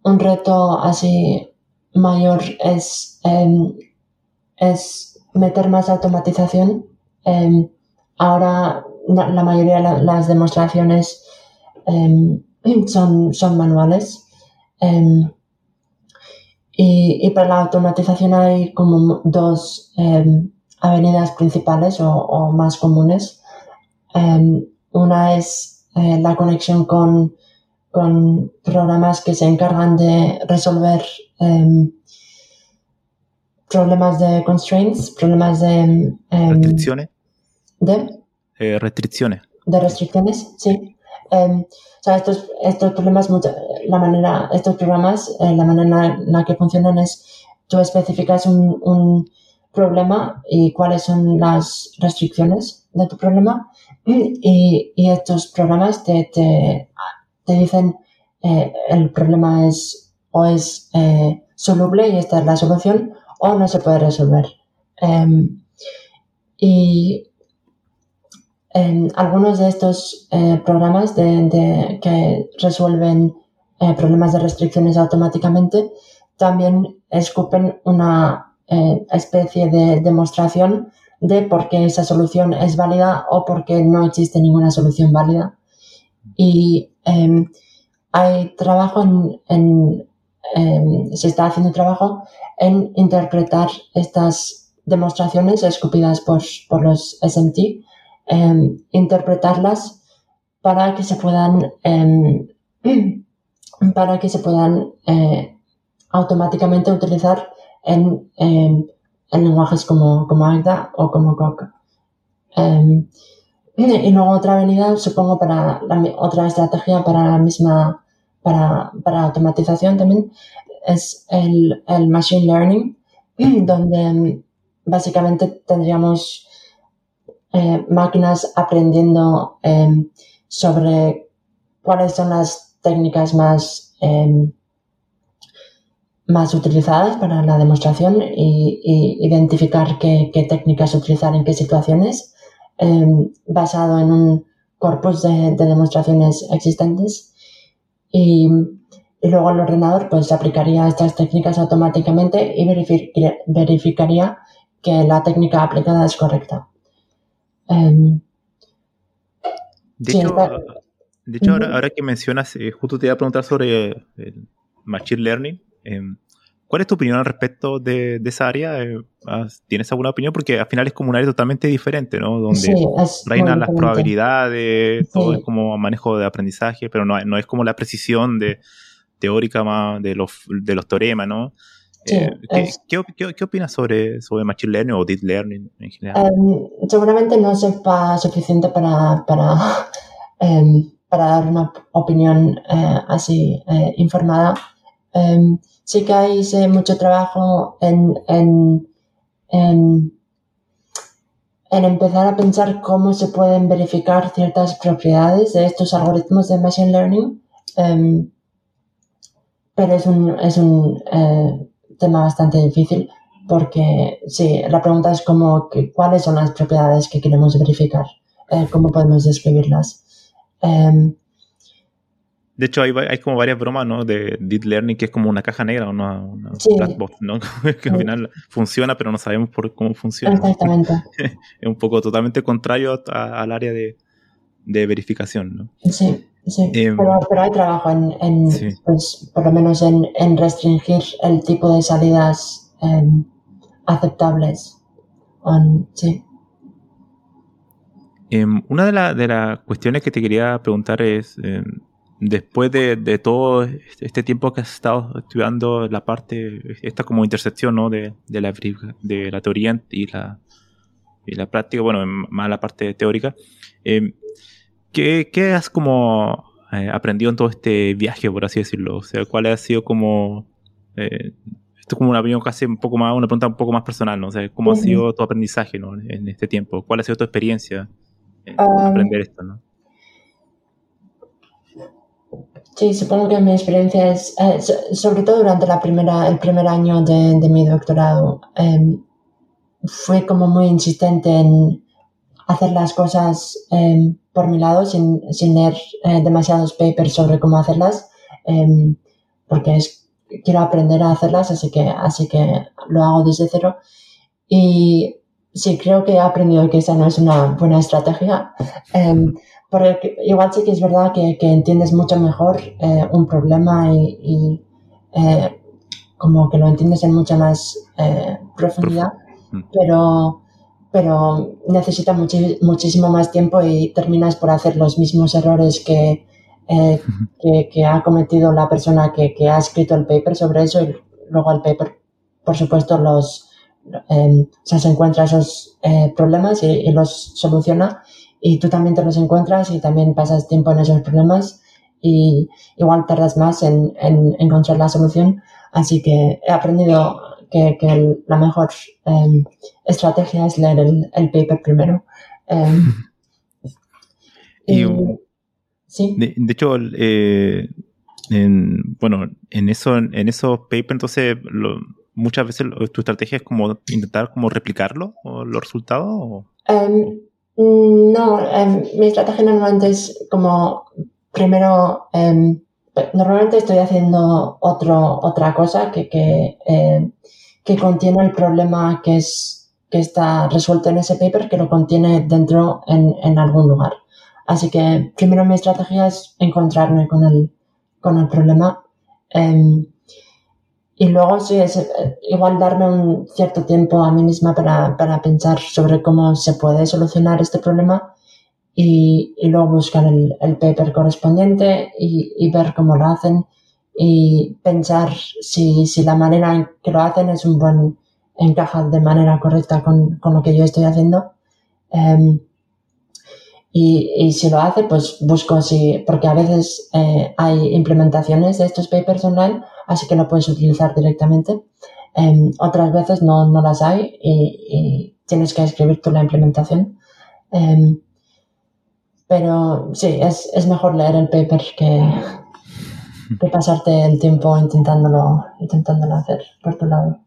un reto así mayor es, em, es meter más automatización. Em, ahora la, mayoría de las demostraciones em, son, son manuales. y, y, para la automatización hay como dos avenidas principales o, más comunes. una es eh, la conexión con con programas que se encargan de resolver em, problemas de constraints, problemas de...
Em, restricciones.
¿De?
Eh, restricciones.
De restricciones, sí. Em, o sea, estos, estos problemas, la manera, estos programas, eh, la manera en la que funcionan es, tú especificas un, un problema y cuáles son las restricciones de tu problema y, y estos programas te, te te dicen eh, el problema es o es eh, soluble y esta es la solución o no se puede resolver. Em, y en algunos de estos eh, programas de, que resuelven problemas de restricciones automáticamente también escupen una especie de demostración de por qué esa solución es válida o por qué no existe ninguna solución válida. Y Em, hay trabajo en, em, se está haciendo trabajo en interpretar estas demostraciones escupidas por, los SMT, em, interpretarlas para que se puedan para que se puedan eh, automáticamente utilizar en, lenguajes como, como Agda o como Coq. Y luego otra avenida, supongo, para la, otra estrategia para la misma, para, para automatización también, es el, el machine learning, donde básicamente tendríamos eh, máquinas aprendiendo em, sobre cuáles son las técnicas más, em, más utilizadas para la demostración y, identificar qué, técnicas utilizar en qué situaciones Em, basado en un corpus de, demostraciones existentes. Y, y luego el ordenador pues aplicaría estas técnicas automáticamente y verificaría que la técnica aplicada es correcta. Em,
de, hecho, ahora, que mencionas, eh, justo te iba a preguntar sobre el Machine Learning. ¿Cuál es tu opinión al respecto de, esa área? Eh, ¿Tienes alguna opinión? Porque al final es como un área totalmente diferente, ¿no? Donde reinan las probabilidades, todo es como manejo de aprendizaje, pero no, no es como la precisión de, teórica más de los, de los teoremas, ¿no? Eh, ¿qué, qué, opinas sobre, sobre Machine Learning o Deep Learning en general?
Em, seguramente no sepa suficiente para, para, em, para dar una opinión eh, así informada. Em, sí que hay mucho trabajo en, en, en, empezar a pensar cómo se pueden verificar ciertas propiedades de estos algoritmos de Machine Learning. Em, pero es un, es un eh, tema bastante difícil porque sí, la pregunta es como cuáles son las propiedades que queremos verificar, eh, cómo podemos describirlas. Em,
de hecho, hay, hay, como varias bromas, ¿no? De Deep Learning, que es como una caja negra, una, una black box, ¿no? que al final funciona, pero no sabemos por cómo funciona.
Exactamente.
es un poco totalmente contrario al área de, de, verificación, ¿no?
Sí, sí. Em, pero, pero, hay trabajo en, en pues, por lo menos en, en, restringir el tipo de salidas em, aceptables. sí.
Em, una de, la, de las cuestiones que te quería preguntar es después de, todo este tiempo que has estado estudiando la parte, esta como intersección ¿no? de, la, de la teoría y la, y la práctica, bueno, más la parte teórica, eh, ¿qué, has como eh, aprendido en todo este viaje, por así decirlo? O sea, ¿cuál ha sido como... Eh, esto es como una opinión casi un poco más, una pregunta un poco más personal, ¿no? O sea, ¿cómo ha sido tu aprendizaje ¿no? en este tiempo? ¿Cuál ha sido tu experiencia en ah, aprender esto, ¿no?
Sí, supongo que mi experiencia es, eh, sobre todo durante la primera, el primer año de, de mi doctorado, eh, fue como muy insistente en hacer las cosas em, por mi lado sin, sin leer eh, demasiados papers sobre cómo hacerlas, em, porque es, quiero aprender a hacerlas, así que, así que lo hago desde cero. Y sí, creo que he aprendido que esa no es una buena estrategia. Porque igual sí que es verdad que, entiendes mucho mejor eh, un problema y, eh, como que lo entiendes en mucha más eh, profundidad, mm. pero, pero necesita muchísimo más tiempo y terminas por hacer los mismos errores que, que, ha cometido la persona que, ha escrito el paper sobre eso y luego el paper, por supuesto, los, o sea, se encuentra esos problemas y los soluciona y tú también te los encuentras y también pasas tiempo en esos problemas y igual tardas más en, encontrar la solución. Así que he aprendido que, la mejor em, estrategia es leer el, paper primero. Em,
y, ¿sí? de, hecho, eh, en, bueno, en, eso, en esos papers, entonces, muchas veces tu estrategia es como intentar como replicarlo, o los resultados.
Em, Mm, no, em, mi estrategia normalmente es como primero, em, normalmente estoy haciendo otro, otra cosa que, que, em, que contiene el problema que, es, que está resuelto en ese paper, que lo contiene dentro en, en algún lugar. Así que primero mi estrategia es encontrarme con el, con el problema. Y luego sí, es eh, igual darme un cierto tiempo a mí misma para, para pensar sobre cómo se puede solucionar este problema y, y luego buscar el, el, paper correspondiente y, y, ver cómo lo hacen y pensar si, si, la manera en que lo hacen es un buen encaja de manera correcta con, con lo que yo estoy haciendo. Um, y, y, si lo hace, pues busco si, porque a veces eh, hay implementaciones de estos papers online así que lo puedes utilizar directamente. Em, otras veces no, no, las hay y, tienes que escribir tú la implementación. Em, pero sí, es, es, mejor leer el paper que, que pasarte el tiempo intentándolo, intentándolo hacer por tu lado.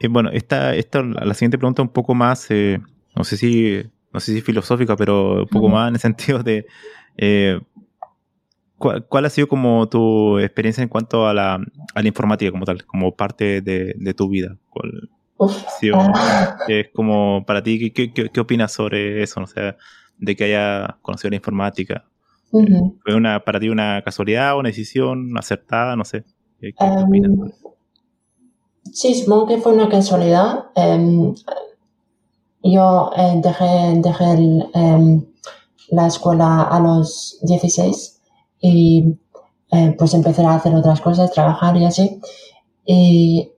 Eh, bueno, esta, esta, la siguiente pregunta un poco más, eh, no sé si no sé si filosófica, pero un poco más en el sentido de eh, ¿Cuál, ha sido como tu experiencia en cuanto a la, a la informática como tal, como parte de, de tu vida? ¿Cuál, ah. Es como para ti, ¿qué, qué, qué, opinas sobre eso? O sea, de que haya conocido la informática. ¿Fue una, para ti una casualidad, una decisión acertada? No sé. ¿Qué, opinas?
Em, sí, supongo que fue una casualidad. Em, yo eh, dejé, dejé em, la escuela a los 16 y eh, pues empecé a hacer otras cosas, trabajar y así. Y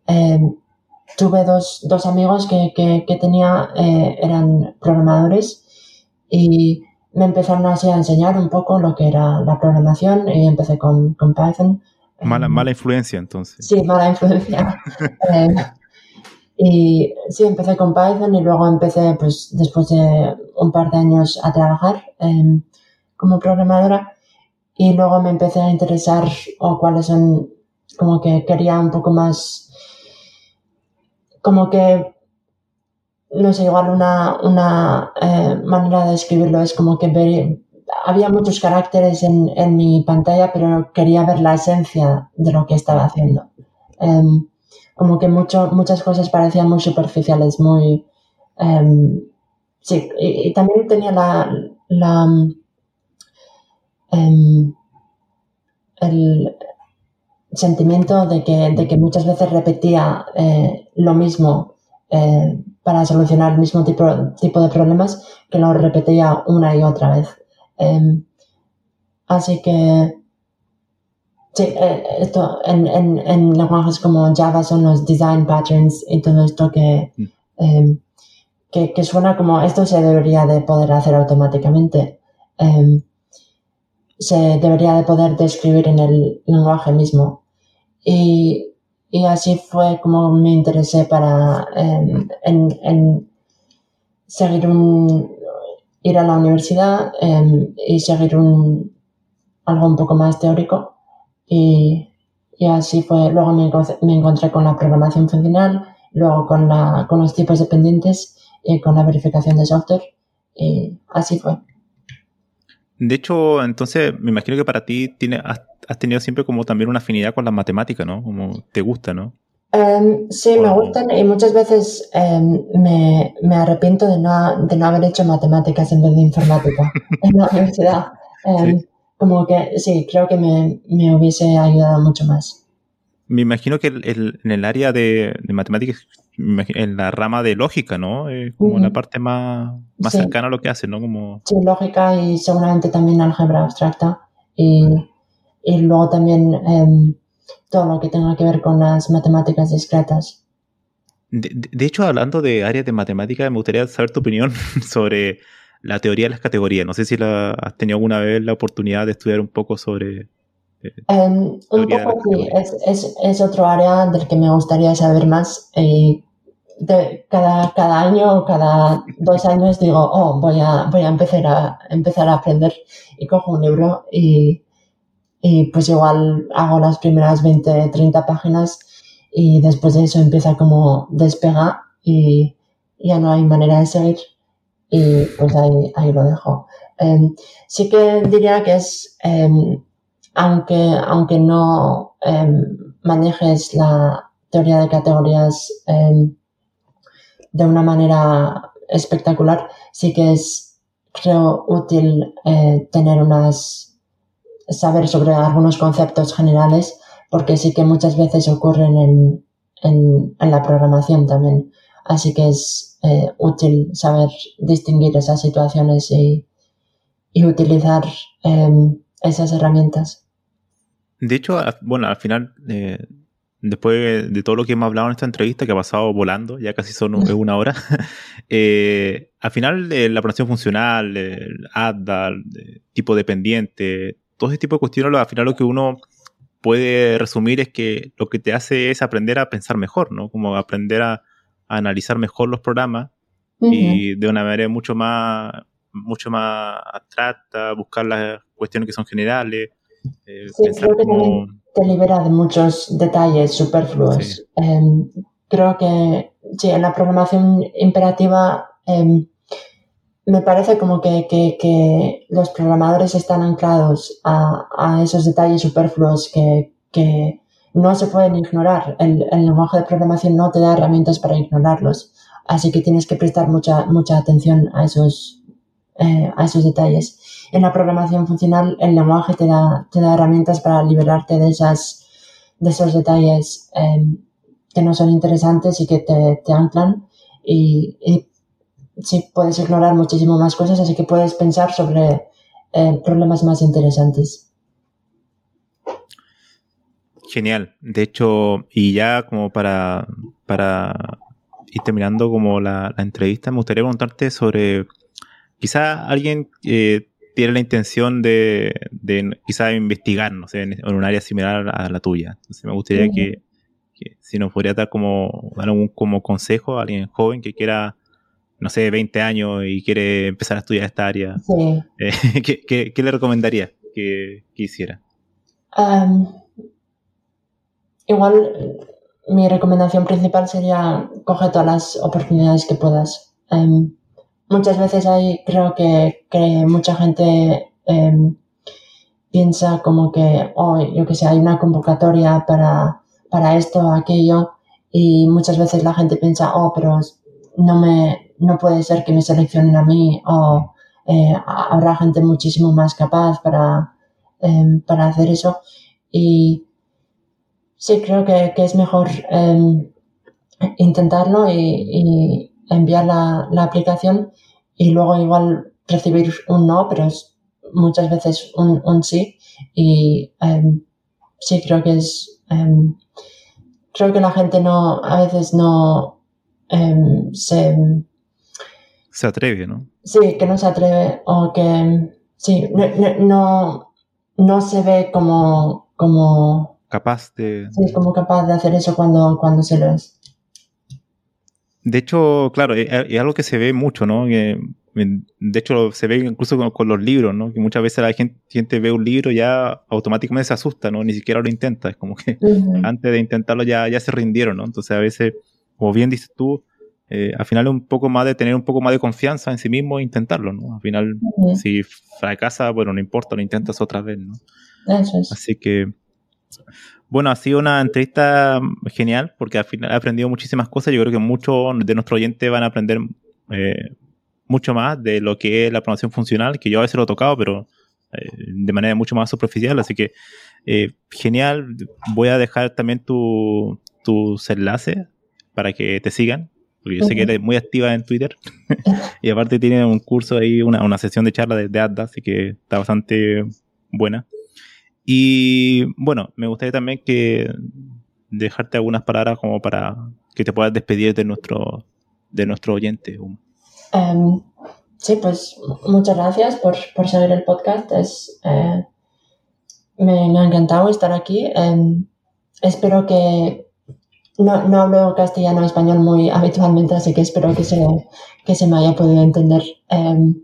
tuve dos, dos amigos que, que, que tenía, eh, eran programadores y me empezaron así a enseñar un poco lo que era la programación y empecé con, con Python.
Mala, mala influencia entonces.
Sí, mala influencia. Eh, y sí, empecé con Python y luego empecé, pues, después de un par de años a trabajar em, como programadora y luego me empecé a interesar o cuáles son, como que quería un poco más, como que no sé, igual una, una eh, manera de escribirlo es como que ver, había muchos caracteres en, en, mi pantalla, pero quería ver la esencia de lo que estaba haciendo. Em, como que mucho, muchas cosas parecían muy superficiales, muy... Em, sí, y, también tenía la... la el sentimiento de que, de que muchas veces repetía eh, lo mismo eh, para solucionar el mismo tipo, tipo de problemas que lo repetía una y otra vez. Em, así que, sí, eh, esto en, en, en, lenguajes como Java son los design patterns y todo esto que, mm. em, que, que, suena como esto se debería de poder hacer automáticamente. Em, se debería de poder describir en el lenguaje mismo. Y y así fue como me interesé para em, en, seguir un, ir a la universidad em, y seguir un, algo un poco más teórico. Y, y así fue. Luego me, me, encontré con la programación funcional, luego con, la, con los tipos dependientes y con la verificación de software. Y así fue.
De hecho, entonces me imagino que para ti tiene, has tenido siempre como también una afinidad con las matemáticas, ¿no? Como te gusta, ¿no?
Em, sí, me gustan y muchas veces em, me, me, arrepiento de no, de no haber hecho matemáticas en vez de informática en la universidad. Em, como que sí, creo que me, me, hubiese ayudado mucho más.
Me imagino que el, en el área de, de, matemáticas, en la rama de lógica, ¿no? Es como la parte más, más cercana a lo que hace, ¿no? Como...
Sí, lógica y seguramente también álgebra abstracta. Y y luego también em, todo lo que tenga que ver con las matemáticas discretas.
De, hecho, hablando de áreas de matemáticas, me gustaría saber tu opinión sobre la teoría de las categorías. No sé si la, has tenido alguna vez la oportunidad de estudiar un poco sobre...
Eh, em, un poco sí, es, es, es, otro área del que me gustaría saber más. Y de, cada, cada año o cada dos años digo, oh, voy a, voy a empezar a empezar a aprender y cojo un libro y y pues igual hago las primeras 20, 30 páginas y después de eso empieza como despega y ya no hay manera de seguir y pues ahí, ahí lo dejo. Em, sí que diría que es, em, aunque, aunque no em, manejes la teoría de categorías de una manera espectacular, sí que es, creo, útil eh, tener unas saber sobre algunos conceptos generales, porque sí que muchas veces ocurren en, en, en la programación también. Así que es eh, útil saber distinguir esas situaciones y, y utilizar em, esas herramientas.
De hecho, bueno, al final, eh, después de todo lo que hemos hablado en esta entrevista, que ha pasado volando, ya casi son una hora, eh, al final la programación funcional, el ADA, el tipo dependiente, todo ese tipo de cuestiones, al final lo que uno puede resumir es que lo que te hace es aprender a pensar mejor, ¿no? Como aprender a, analizar mejor los programas y de una manera mucho más, mucho más abstracta, buscar las cuestiones que son generales.
Eh, sí, creo que te, libera de muchos detalles superfluos. Em, creo que sí, en la programación imperativa em, me parece como que, que, los programadores están anclados a, a esos detalles superfluos que, que, no se pueden ignorar. El, el, lenguaje de programación no te da herramientas para ignorarlos. Así que tienes que prestar mucha, mucha atención a esos, eh, a esos detalles. En la programación funcional, el lenguaje te da, te da herramientas para liberarte de, esas, de esos detalles eh, que no son interesantes y que te, te anclan. Y, y sí puedes ignorar muchísimo más cosas, así que puedes pensar sobre eh, problemas más interesantes.
Genial. De hecho, y ya como para, para ir terminando como la, entrevista, me gustaría preguntarte sobre, quizá alguien tiene la intención de, de quizá investigar, no sé, en, un área similar a la tuya. Entonces me gustaría que, si nos podría dar como, dar algún como consejo a alguien joven que quiera no sé, 20 años y quiere empezar a estudiar esta área, eh, ¿qué, le recomendaría que, hiciera?
igual mi recomendación principal sería coger todas las oportunidades que puedas. Muchas veces hay, creo que, mucha gente em, piensa como que, oh, yo que sé, hay una convocatoria para, para esto aquello y muchas veces la gente piensa, oh, pero no me, no puede ser que me seleccionen a mí o eh, habrá gente muchísimo más capaz para, em, para hacer eso. Y sí, creo que, es mejor em, intentarlo y, enviar la, aplicación y luego igual recibir un no, pero es muchas veces un, un sí. Y em, sí, creo que es... creo que la gente no, a veces no se
se atreve, ¿no?
Sí, que no se atreve o que sí, no, no, se ve como, como
capaz de
sí, como capaz de hacer eso cuando, cuando se lo es.
De hecho, claro, es, algo que se ve mucho, ¿no? de hecho, se ve incluso con, los libros, ¿no? Que muchas veces la gente, ve un libro y ya automáticamente se asusta, ¿no? Ni siquiera lo intenta. Es como que antes de intentarlo ya, ya se rindieron, ¿no? Entonces a veces, como bien dices tú, eh, al final un poco más de tener un poco más de confianza en sí mismo e intentarlo, ¿no? Al final, si fracasa, bueno, no importa, lo intentas otra vez, ¿no? Así que, bueno, ha sido una entrevista genial porque al final he aprendido muchísimas cosas. Yo creo que muchos de nuestros oyentes van a aprender eh, mucho más de lo que es la programación funcional, que yo a veces lo he tocado, pero eh, de manera mucho más superficial. Así que, genial. Voy a dejar también tu, tus enlaces para que te sigan porque yo sé que eres muy activa en Twitter. y aparte tiene un curso ahí, una, una sesión de charla de, de así que está bastante buena. Y bueno, me gustaría también que dejarte algunas palabras como para que te puedas despedir de nuestro, de nuestro oyente.
Em, sí, pues muchas gracias por, por seguir el podcast. Es, eh, me, me, ha encantado estar aquí. Em, espero que, no, no hablo castellano o español muy habitualmente, así que espero que se, que se me haya podido entender. Em,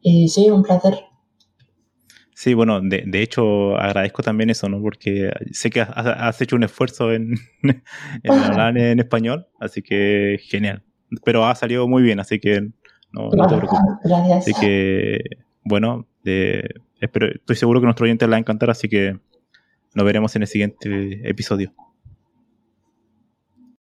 y sí, un placer.
Sí, bueno, de, de, hecho agradezco también eso, ¿no? Porque sé que has, hecho un esfuerzo en, hablar en español, así que genial. Pero ha salido muy bien, así que no, te preocupes.
Gracias.
Así que, bueno, espero, estoy seguro que a nuestro oyente le va a encantar, así que nos veremos en el siguiente episodio.